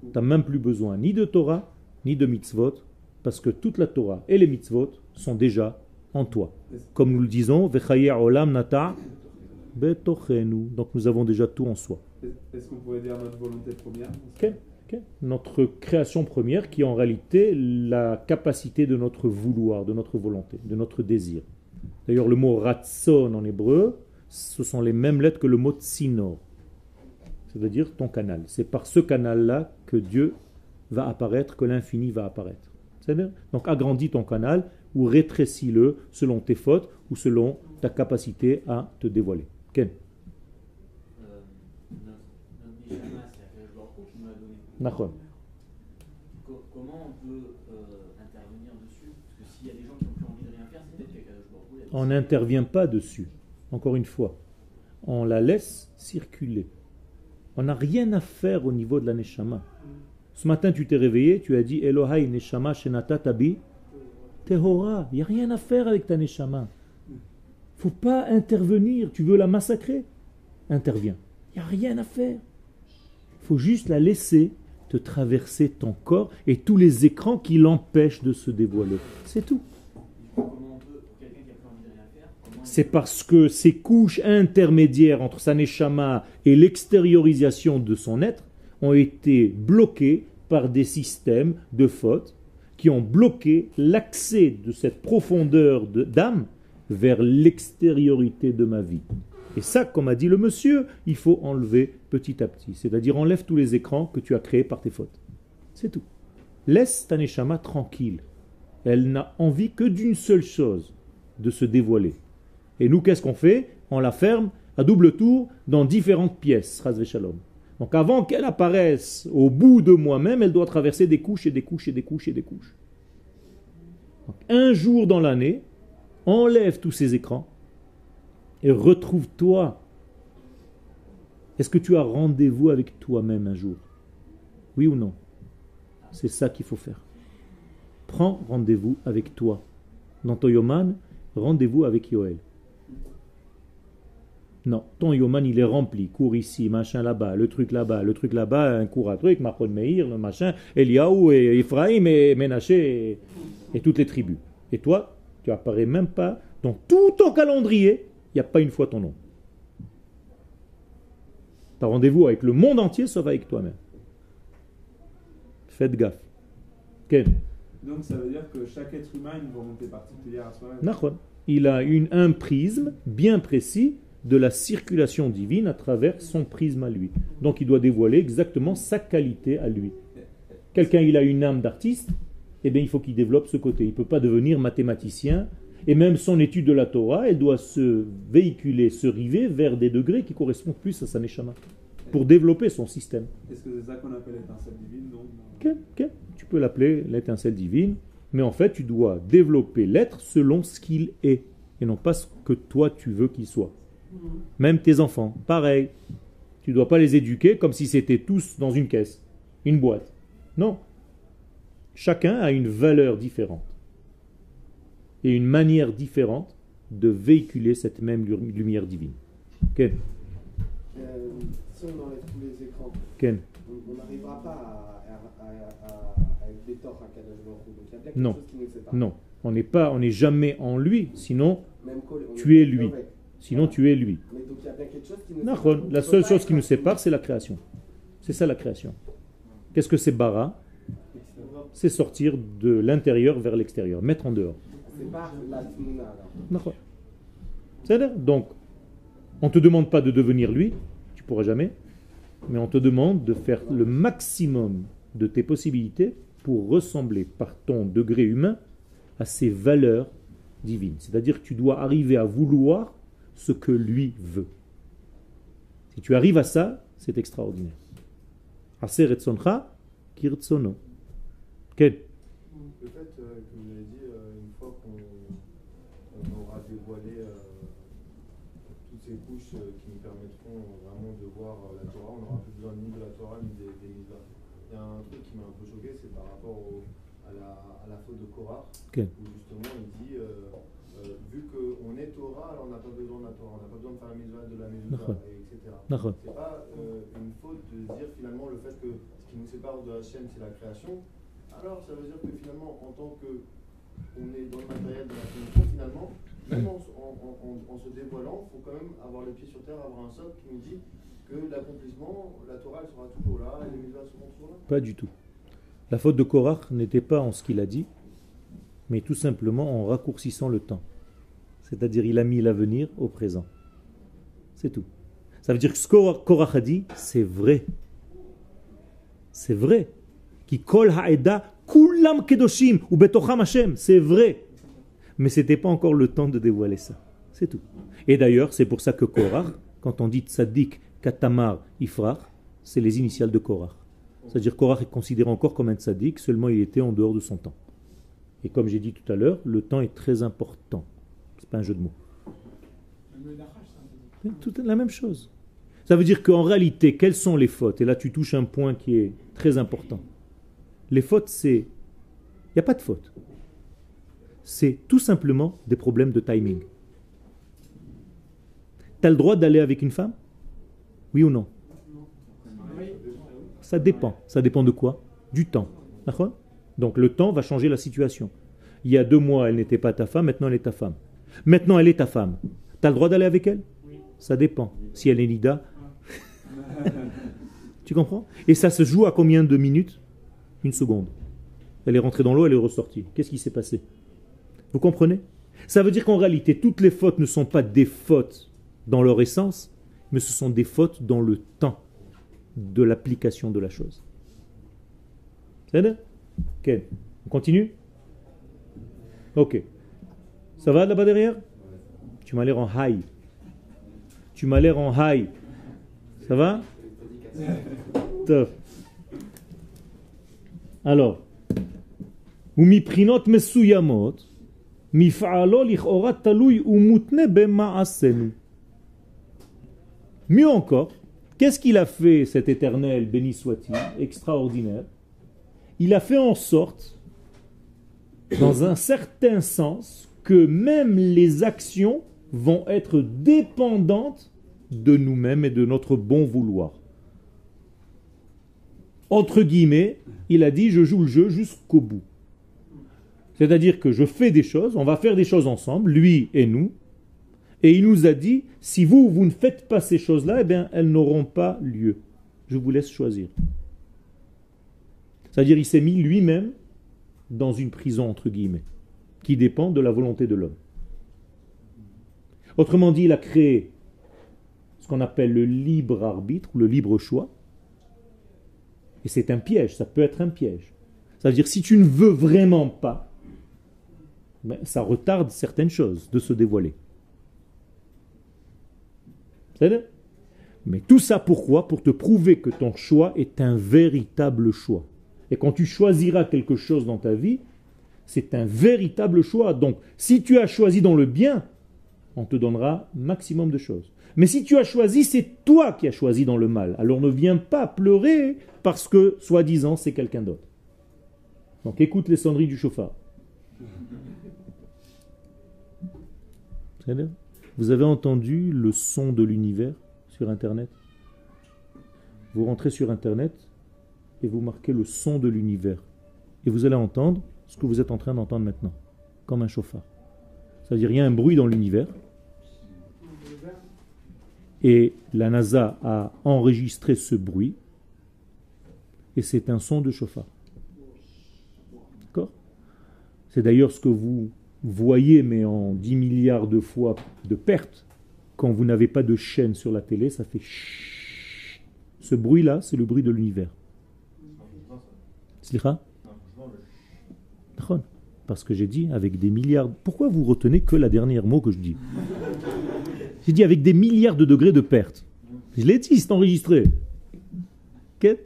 tu n'as même plus besoin ni de Torah, ni de mitzvot, parce que toute la Torah et les mitzvot sont déjà en toi. Comme nous le disons, olam nata. Donc nous avons déjà tout en soi.
Est-ce qu'on pourrait dire notre volonté première?
Notre création première qui est en réalité la capacité de notre vouloir, de notre volonté, de notre désir. D'ailleurs, le mot ratson en hébreu, ce sont les mêmes lettres que le mot tsinor. C'est-à-dire ton canal. C'est par ce canal-là que Dieu va apparaître, que l'infini va apparaître. Donc agrandis ton canal ou rétrécis-le selon tes fautes ou selon ta capacité à te dévoiler. Ken
comment on peut euh, intervenir dessus? Parce que s'il y a des gens qui n'ont plus envie de rien faire, c'est peut-être qu'Akadosh Baruch Hu, il a
On n'intervient pas dessus. Encore une fois, on la laisse circuler. On n'a rien à faire au niveau de la Neshama. Ce matin, tu t'es réveillé, tu as dit Elohai Neshama Shenata Tabi Il n'y a rien à faire avec ta Neshama. faut pas intervenir. Tu veux la massacrer? Interviens. Il n'y a rien à faire. Il faut juste la laisser te traverser ton corps et tous les écrans qui l'empêchent de se dévoiler. C'est tout. C'est parce que ces couches intermédiaires entre sa neshama et l'extériorisation de son être ont été bloquées par des systèmes de fautes qui ont bloqué l'accès de cette profondeur de- d'âme vers l'extériorité de ma vie. Et ça, comme a dit le monsieur, il faut enlever petit à petit. C'est-à-dire enlève tous les écrans que tu as créés par tes fautes. C'est tout. Laisse ta neshama tranquille. Elle n'a envie que d'une seule chose, de se dévoiler. Et nous, qu'est-ce qu'on fait? On la ferme à double tour dans différentes pièces. Shalom. Donc avant qu'elle apparaisse au bout de moi-même, elle doit traverser des couches et des couches et des couches et des couches. Donc, un jour dans l'année, enlève tous ces écrans et retrouve-toi. Est-ce que tu as rendez-vous avec toi-même un jour? Oui ou non? C'est ça qu'il faut faire. Prends rendez-vous avec toi. Dans ton Yoman, rendez-vous avec Yoel. Non, ton Yoman il est rempli. Cours ici, machin là-bas, le truc là-bas, le truc là-bas, un cours à truc, Mahon Meir, le machin, Eliaou et Ephraim et Ménaché et, et toutes les tribus. Et toi, tu apparais même pas dans tout ton calendrier, il n'y a pas une fois ton nom. Tu as rendez-vous avec le monde entier sauf avec toi-même. Faites gaffe. Ken
Donc, ça veut dire que chaque être humain a une volonté particulière à soi-même.
Il a une, un prisme bien précis de la circulation divine à travers son prisme à lui. Donc il doit dévoiler exactement sa qualité à lui. Quelqu'un, il a une âme d'artiste, eh bien il faut qu'il développe ce côté. Il ne peut pas devenir mathématicien. Et même son étude de la Torah, elle doit se véhiculer, se river vers des degrés qui correspondent plus à sa neshama, pour développer son système.
Est-ce que c'est ça qu'on appelle l'étincelle divine donc?
Tu peux l'appeler l'étincelle divine, mais en fait, tu dois développer l'être selon ce qu'il est, et non pas ce que toi tu veux qu'il soit. Même tes enfants, pareil. Tu ne dois pas les éduquer comme si c'était tous dans une caisse, une boîte. Non. Chacun a une valeur différente et une manière différente de véhiculer cette même lu- lumière divine. Ken,
Euh, si on enlève tous les écrans,
Ken,
on n'arrivera pas à, à, à, à, à être des torts à Kadosh. Donc il y a quelque
Non.
chose qui nous sépare.
non. On n'est pas, on n'est jamais en lui, sinon,
Même
Tu es lui. Sinon tu es lui.
Mais donc il y a bien quelque chose qui nous
Nahon.
sépare.
La seule chose qui nous sépare, c'est la création. C'est ça la création. Qu'est-ce que c'est bara? C'est sortir de l'intérieur vers l'extérieur, mettre en dehors. C'est-à-dire, donc, on ne te demande pas de devenir lui, tu pourras jamais, mais on te demande de faire le maximum de tes possibilités pour ressembler par ton degré humain à ses valeurs divines. C'est-à-dire que tu dois arriver à vouloir ce que lui veut. Si tu arrives à ça, c'est extraordinaire. Aser etzoncha kirtsono. Quel
Le fait euh, que vous avez dit, euh, une fois qu'on installer euh, toutes ces couches qui nous permettront vraiment de voir la Torah. On n'aura plus besoin ni de la Torah ni des, des mitzvahs. Il y a un truc qui m'a un peu choqué, c'est par rapport au- à, la, à la faute de Korah, où justement il dit euh, euh, vu qu'on est Torah, alors on n'a pas besoin de la Torah, on n'a pas besoin de faire la mitzvah de la et etc. C'est pas euh, une faute de dire finalement le fait que ce qui nous sépare de Hachem c'est la création. Alors ça veut dire que finalement en tant que on est dans le matériel de la création finalement, même en, en- en- en- en se dévoilant, il faut quand même avoir les pieds sur terre, avoir un socle qui nous dit que l'accomplissement, la Torah elle sera toujours là, et les mitzvahs seront toujours là.
Pas du tout. La faute de Korach n'était pas en ce qu'il a dit, mais tout simplement en raccourcissant le temps. C'est-à-dire, il a mis l'avenir au présent. C'est tout. Ça veut dire que ce que Korach a dit, c'est vrai. C'est vrai. Qui kol ha'eda kulam kedoshim ou betocham Hashem. C'est vrai. Mais c'était pas encore le temps de dévoiler ça. C'est tout. Et d'ailleurs, c'est pour ça que Korach, quand on dit tzaddik, katamar, ifrach, c'est les initiales de Korach. C'est-à-dire Korach est considéré encore comme un tzaddik, seulement il était en dehors de son temps. Et comme j'ai dit tout à l'heure, le temps est très important. C'est pas un jeu de mots. Tout la même chose. Ça veut dire qu'en réalité, quelles sont les fautes? Et là, tu touches un point qui est très important. Les fautes, c'est... Il n'y a pas de faute. C'est tout simplement des problèmes de timing. Tu as le droit d'aller avec une femme? Oui ou non? Ça dépend. Ça dépend de quoi? Du temps. D'accord? Donc le temps va changer la situation. Il y a deux mois, elle n'était pas ta femme, maintenant elle est ta femme. Maintenant elle est ta femme. Tu as le droit d'aller avec elle? Ça dépend. Si elle est Nida. tu comprends? Et ça se joue à combien de minutes? Une seconde. Elle est rentrée dans l'eau, elle est ressortie. Qu'est-ce qui s'est passé? Vous comprenez? Ça veut dire qu'en réalité, toutes les fautes ne sont pas des fautes dans leur essence, mais ce sont des fautes dans le temps de l'application de la chose. bon Ok. On continue Ok. Ça va là-bas derrière Tu m'as l'air en high. Tu m'as l'air en high. Ça va Top. Alors, ומבחינות מסוימות, מפעלו לכאורה תלוי ומותנה במעשינו. Mieux encore, qu'est-ce qu'il a fait cet éternel, béni soit-il, extraordinaire Il a fait en sorte, dans un certain sens, que même les actions vont être dépendantes de nous-mêmes et de notre bon vouloir. Entre guillemets, il a dit je joue le jeu jusqu'au bout. C'est-à-dire que je fais des choses, on va faire des choses ensemble, lui et nous, et il nous a dit, si vous, vous ne faites pas ces choses-là, eh bien, elles n'auront pas lieu. Je vous laisse choisir. C'est-à-dire, il s'est mis lui-même dans une prison, entre guillemets, qui dépend de la volonté de l'homme. Autrement dit, il a créé ce qu'on appelle le libre arbitre, ou le libre choix. Et c'est un piège, ça peut être un piège. Ça veut dire, si tu ne veux vraiment pas, ben, ça retarde certaines choses de se dévoiler. C'est-à-dire Mais tout ça pourquoi? Pour te prouver que ton choix est un véritable choix. Et quand tu choisiras quelque chose dans ta vie, c'est un véritable choix. Donc, si tu as choisi dans le bien, on te donnera maximum de choses. Mais si tu as choisi, c'est toi qui as choisi dans le mal. Alors ne viens pas pleurer parce que, soi-disant, c'est quelqu'un d'autre. Donc écoute les sonneries du chauffard. Vous avez entendu le son de l'univers sur Internet? Vous rentrez sur Internet et vous marquez le son de l'univers. Et vous allez entendre ce que vous êtes en train d'entendre maintenant, comme un chauffard. C'est-à-dire il y a un bruit dans l'univers. Et la NASA a enregistré ce bruit. Et c'est un son de chauffard. D'accord? C'est d'ailleurs ce que vous voyez, mais en 10 milliards de fois de pertes. Quand vous n'avez pas de chaîne sur la télé, ça fait. Ce bruit-là, c'est le bruit de l'univers. Parce que j'ai dit avec des milliards. Pourquoi vous retenez que la dernière mot que je dis? J'ai dit avec des milliards de degrés de perte. Je l'ai dit, c'est enregistré. Ok?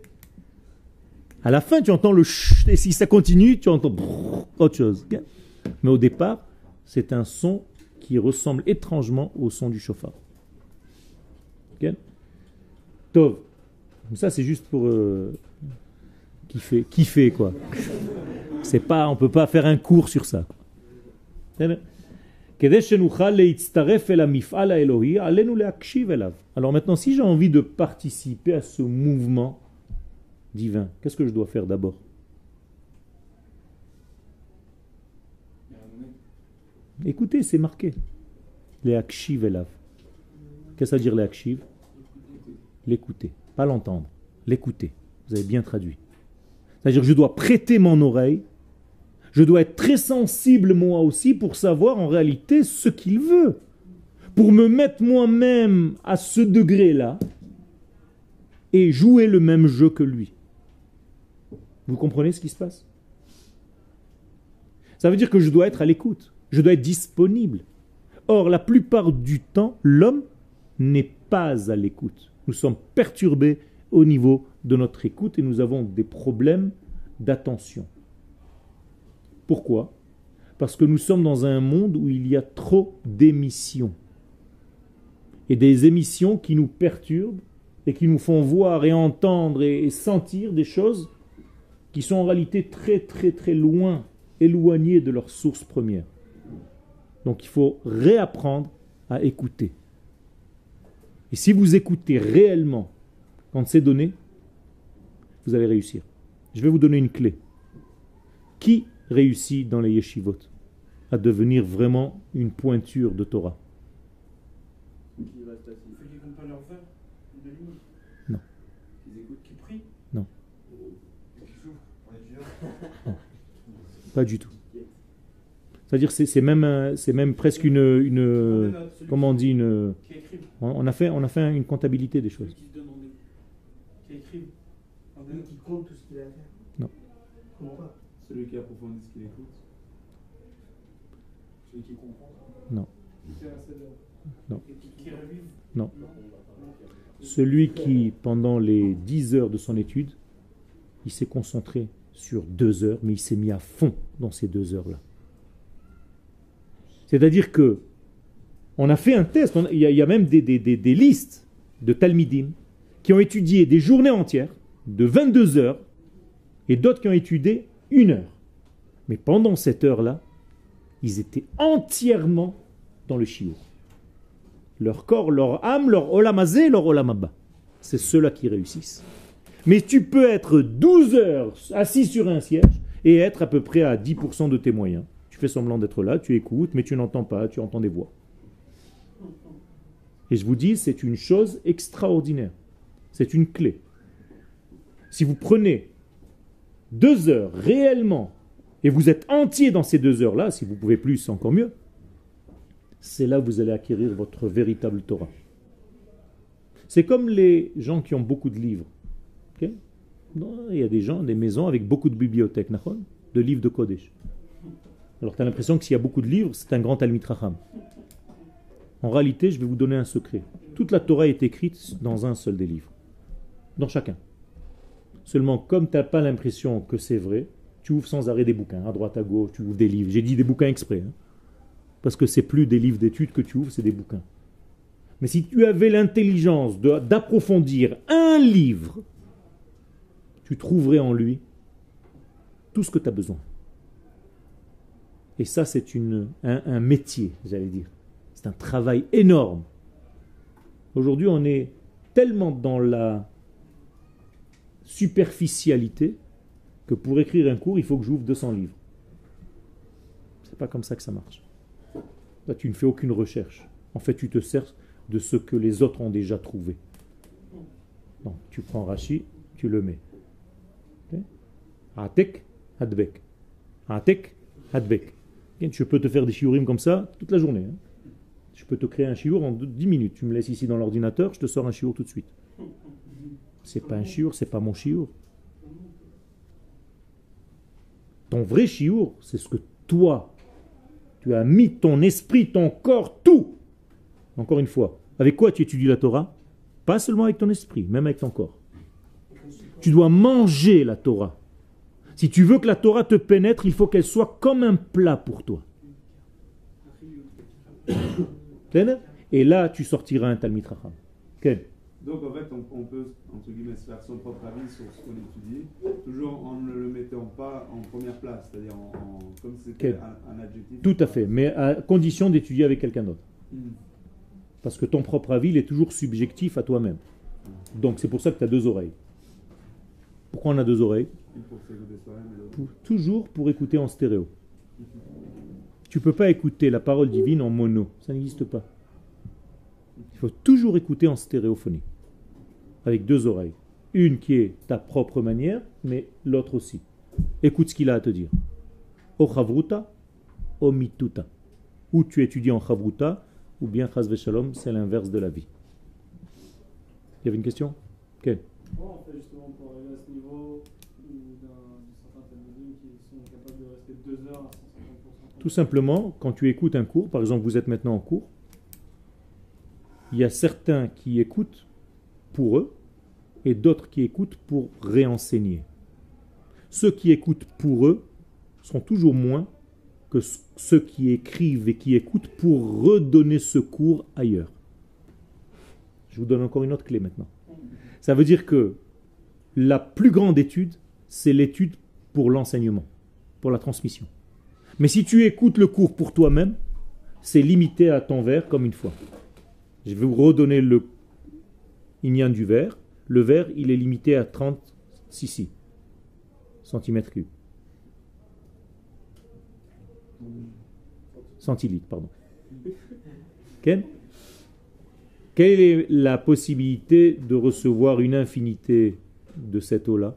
À la fin, tu entends le chut, et si ça continue, tu entends autre chose. Mais au départ, c'est un son qui ressemble étrangement au son du chauffard. Tov. Ça, c'est juste pour euh, kiffer, quoi. C'est pas, on peut pas faire un cours sur ça. Alors maintenant, si j'ai envie de participer à ce mouvement divin, qu'est-ce que je dois faire d'abord? Écoutez, c'est marqué. Les akshiv elav. Qu'est-ce que ça veut dire les akshiv L'écouter. Pas l'entendre. L'écouter. Vous avez bien traduit. C'est-à-dire que je dois prêter mon oreille. Je dois être très sensible moi aussi pour savoir en réalité ce qu'il veut. Pour me mettre moi-même à ce degré-là et jouer le même jeu que lui. Vous comprenez ce qui se passe? Ça veut dire que je dois être à l'écoute. Je dois être disponible. Or, la plupart du temps, l'homme n'est pas à l'écoute. Nous sommes perturbés au niveau de notre écoute et nous avons des problèmes d'attention. Pourquoi? Parce que nous sommes dans un monde où il y a trop d'émissions. Et des émissions qui nous perturbent et qui nous font voir et entendre et sentir des choses qui sont en réalité très très très loin, éloignées de leur source première. Donc il faut réapprendre à écouter. Et si vous écoutez réellement quand c'est donné, vous allez réussir. Je vais vous donner une clé. Qui réussit dans les yeshivot à devenir vraiment une pointure de Torah? Non. Non.
Souffrent.
Pas du tout. C'est-à-dire c'est c'est même un- c'est même presque une, une comment on dit une on a fait on a fait une comptabilité des choses.
qui se demandent. Qui écrivent.
Lui qui compte tout ce qu'il a à faire.
Non.
Comment pas
Celui qui approfondit ce qu'il écoute.
Celui qui comprend.
Non.
De-
Non. Non. Celui qui pendant les 10 heures de son étude, il s'est concentré sur deux heures, mais il s'est mis à fond dans ces deux heures-là. C'est-à-dire que on a fait un test, on a- il y, a- il y a même des, des- des- des listes de Talmidim qui ont étudié des journées entières de 22 heures et d'autres qui ont étudié une heure. Mais pendant cette heure-là, ils étaient entièrement dans le shiur. Leur corps, leur âme, leur olamazé, leur olamaba. C'est ceux-là qui réussissent. Mais tu peux être 12 heures assis sur un siège et être à peu près à 10% de tes moyens. Tu fais semblant d'être là, tu écoutes, mais tu n'entends pas, tu entends des voix. Et je vous dis, c'est une chose extraordinaire. C'est une clé. Si vous prenez deux heures réellement, et vous êtes entier dans ces deux heures-là, si vous pouvez plus, encore mieux, c'est là que vous allez acquérir votre véritable Torah. C'est comme les gens qui ont beaucoup de livres. Il y a des gens, des maisons avec beaucoup de bibliothèques, de livres de Kodesh. Alors tu as l'impression que s'il y a beaucoup de livres, c'est un grand Racham. En réalité, je vais vous donner un secret. Toute la Torah est écrite dans un seul des livres. Dans chacun. Seulement, comme tu n'as pas l'impression que c'est vrai, tu ouvres sans arrêt des bouquins, à droite, à gauche, tu ouvres des livres. J'ai dit des bouquins exprès. hein. Parce que c'est plus des livres d'études que tu ouvres, c'est des bouquins. Mais si tu avais l'intelligence d'approfondir un livre, tu trouverais en lui tout ce que tu as besoin. Et ça, c'est un métier, j'allais dire. C'est un travail énorme. Aujourd'hui, on est tellement dans la superficialité que pour écrire un cours, il faut que j'ouvre 200 livres. C'est pas comme ça que ça marche. Là, tu ne fais aucune recherche. En fait, tu te sers de ce que les autres ont déjà trouvé. Donc, tu prends Rashi, tu le mets. Atek, Hadbek. Atek, Hadbek. Je peux te faire des shiurim comme ça toute la journée. hein. Je peux te créer un shiur en 10 minutes. Tu me laisses ici dans l'ordinateur, je te sors un shiur tout de suite. C'est pas un shiur, c'est pas mon shiur. Ton vrai shiur, c'est ce que toi, tu as mis ton esprit, ton corps, tout. Encore une fois, avec quoi tu étudies la Torah? Pas seulement avec ton esprit, même avec ton corps. Tu dois manger la Torah. Si tu veux que la Torah te pénètre, il faut qu'elle soit comme un plat pour toi. Et là, tu sortiras un. Quel
Donc en fait, on, on peut, entre guillemets, se faire son propre avis sur ce qu'on étudie, toujours en ne le mettant pas en première place, c'est-à-dire en, en- comme si c'était un, un adjectif.
Tout à fait, mais à condition d'étudier avec quelqu'un d'autre.
Hmm.
Parce que ton propre avis, il est toujours subjectif à toi-même. Donc c'est pour ça que tu as deux oreilles. Pourquoi on a deux oreilles?
Une pour
Toujours pour écouter en stéréo. Tu peux pas écouter la parole divine en mono. Ça n'existe pas. Il faut toujours écouter en stéréophonie. Avec deux oreilles. Une qui est ta propre manière, mais l'autre aussi. Écoute ce qu'il a à te dire. O chavruta, o mituta. Ou tu étudies en chavruta, ou bien chas shalom, c'est l'inverse de la vie. Il y avait une question? Quelle
Comment on fait justement pour arriver à ce niveau où d'un de certains talmudim qui sont capables de rester deux heures à 150%
Tout simplement, quand tu écoutes un cours, par exemple, vous êtes maintenant en cours, il y a certains qui écoutent pour eux et d'autres qui écoutent pour réenseigner. Ceux qui écoutent pour eux sont toujours moins que ceux qui écrivent et qui écoutent pour redonner ce cours ailleurs. Je vous donne encore une autre clé maintenant. Ça veut dire que la plus grande étude, c'est l'étude pour l'enseignement, pour la transmission. Mais si tu écoutes le cours pour toi-même, c'est limité à ton verre comme une fois. Je vais vous redonner le ignan du verre. Le verre, il est limité à 30 cc, centimètres cubes. Centilitres, pardon. Quelle est la possibilité de recevoir une infinité de cette eau-là?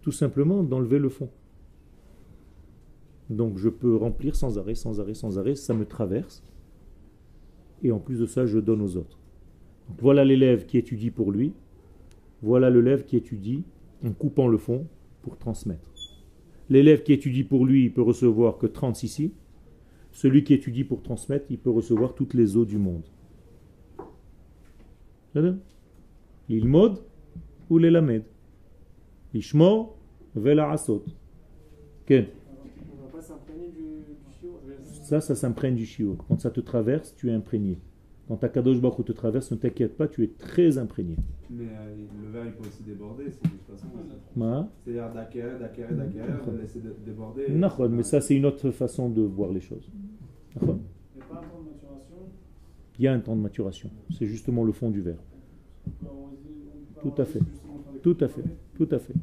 Tout simplement d'enlever le fond. Donc je peux remplir sans arrêt, sans arrêt, sans arrêt, ça me traverse. Et en plus de ça, je donne aux autres. Voilà l'élève qui étudie pour lui. Voilà l'élève qui étudie en coupant le fond pour transmettre. L'élève qui étudie pour lui, il peut recevoir que 30 ici. Celui qui étudie pour transmettre, il peut recevoir toutes les eaux du monde. L'ilmod ou l'elamed. Ishmor vela asot. Ça, ça s'imprègne du chiot. Quand ça te traverse, tu es imprégné. Quand ta kadosh Baruch te traverse, ne t'inquiète pas, tu es très imprégné.
Mais euh, le verre, il peut aussi déborder, c'est de toute façon.
Ma?
C'est-à-dire d'acquérir, d'acquérir, d'acquérir, de laisser dé- déborder.
Nachon, mais ça c'est une autre façon de voir les choses.
Il n'y a pas un temps de maturation?
Il y a un temps de maturation. C'est justement le fond du verre. Tout à fait. Tout à fait. Tout à fait.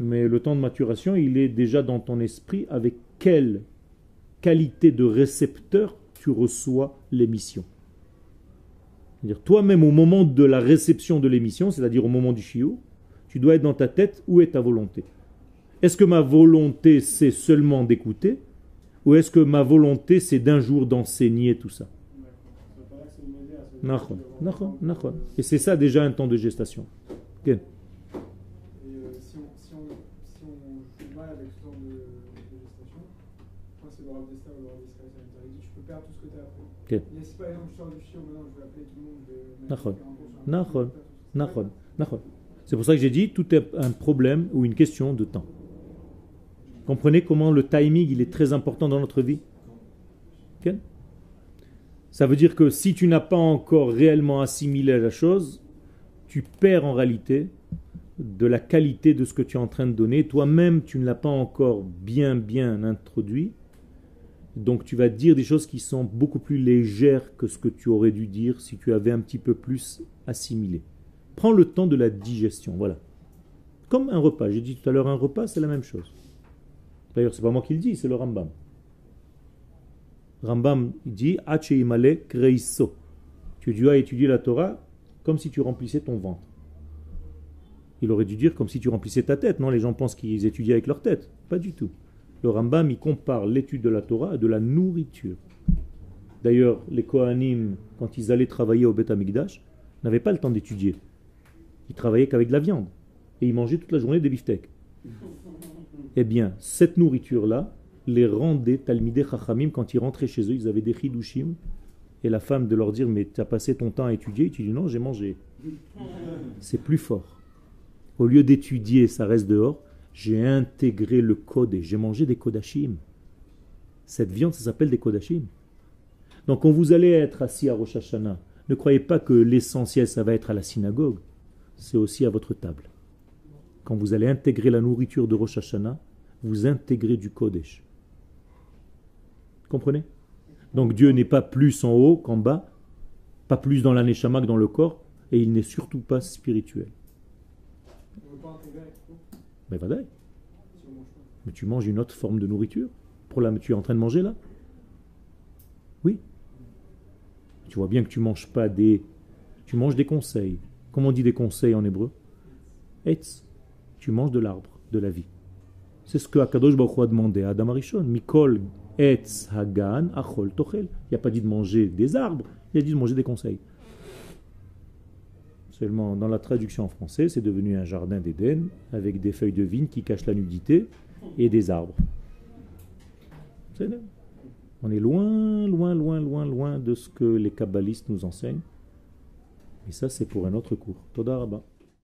Mais le temps de maturation, il est déjà dans ton esprit avec quelle qualité de récepteur tu reçois l'émission. C'est-à-dire toi-même au moment de la réception de l'émission, c'est-à-dire au moment du chiot, tu dois être dans ta tête où est ta volonté. Est-ce que ma volonté c'est seulement d'écouter ou est-ce que ma volonté c'est d'un jour d'enseigner tout ça? Et c'est ça déjà un temps de gestation. Ok.
Et C'est
pour ça que j'ai dit tout est un problème ou une question de temps. Comprenez comment le timing il est très important dans notre vie? Ok Ça veut dire que si tu n'as pas encore réellement assimilé la chose, tu perds en réalité de la qualité de ce que tu es en train de donner. Toi-même, tu ne l'as pas encore bien bien introduit. Donc tu vas dire des choses qui sont beaucoup plus légères que ce que tu aurais dû dire si tu avais un petit peu plus assimilé. Prends le temps de la digestion, voilà. Comme un repas. J'ai dit tout à l'heure un repas, c'est la même chose. D'ailleurs, c'est pas moi qui le dis, c'est le Rambam. Rambam dit imale kreiso. Tu dois étudier la Torah comme si tu remplissais ton ventre. Il aurait dû dire comme si tu remplissais ta tête. Non, les gens pensent qu'ils étudient avec leur tête. Pas du tout. Le Rambam, il compare l'étude de la Torah à de la nourriture. D'ailleurs, les Kohanim, quand ils allaient travailler au Beth Amikdash, n'avaient pas le temps d'étudier. Ils travaillaient qu'avec de la viande. Et ils mangeaient toute la journée des beefsteaks. Eh bien, cette nourriture-là les rendait Talmidei Chachamim quand ils rentraient chez eux. Ils avaient des chidushim. Et la femme de leur dire Mais tu as passé ton temps à étudier? Et tu dis Non, j'ai mangé. C'est plus fort. Au lieu d'étudier, ça reste dehors. J'ai intégré le code et j'ai mangé des kodashim. Cette viande, ça s'appelle des kodashim. Donc quand vous allez être assis à Rosh Hashanah, ne croyez pas que l'essentiel, ça va être à la synagogue. C'est aussi à votre table. Quand vous allez intégrer la nourriture de Rosh Hashanah, vous intégrez du Kodesh. Comprenez? Donc Dieu n'est pas plus en haut qu'en bas, pas plus dans l'aneshama que dans le corps, et il n'est surtout pas spirituel.
Pas.
Mais tu manges une autre forme de nourriture pour la, Tu es en train de manger là? Oui. Tu vois bien que tu manges pas des. Tu manges des conseils. Comment on dit des conseils en hébreu? Etz. Tu manges de l'arbre, de la vie. C'est ce que Akadosh Baruch a demandé à Adam Arishon. Mikol etz hagan achol tochel. Il n'y a pas dit de manger des arbres, il a dit de manger des conseils. Seulement, dans la traduction en français, c'est devenu un jardin d'Éden avec des feuilles de vigne qui cachent la nudité et des arbres. On est loin, loin, loin, loin, loin de ce que les kabbalistes nous enseignent. Et ça, c'est pour un autre cours. Toda.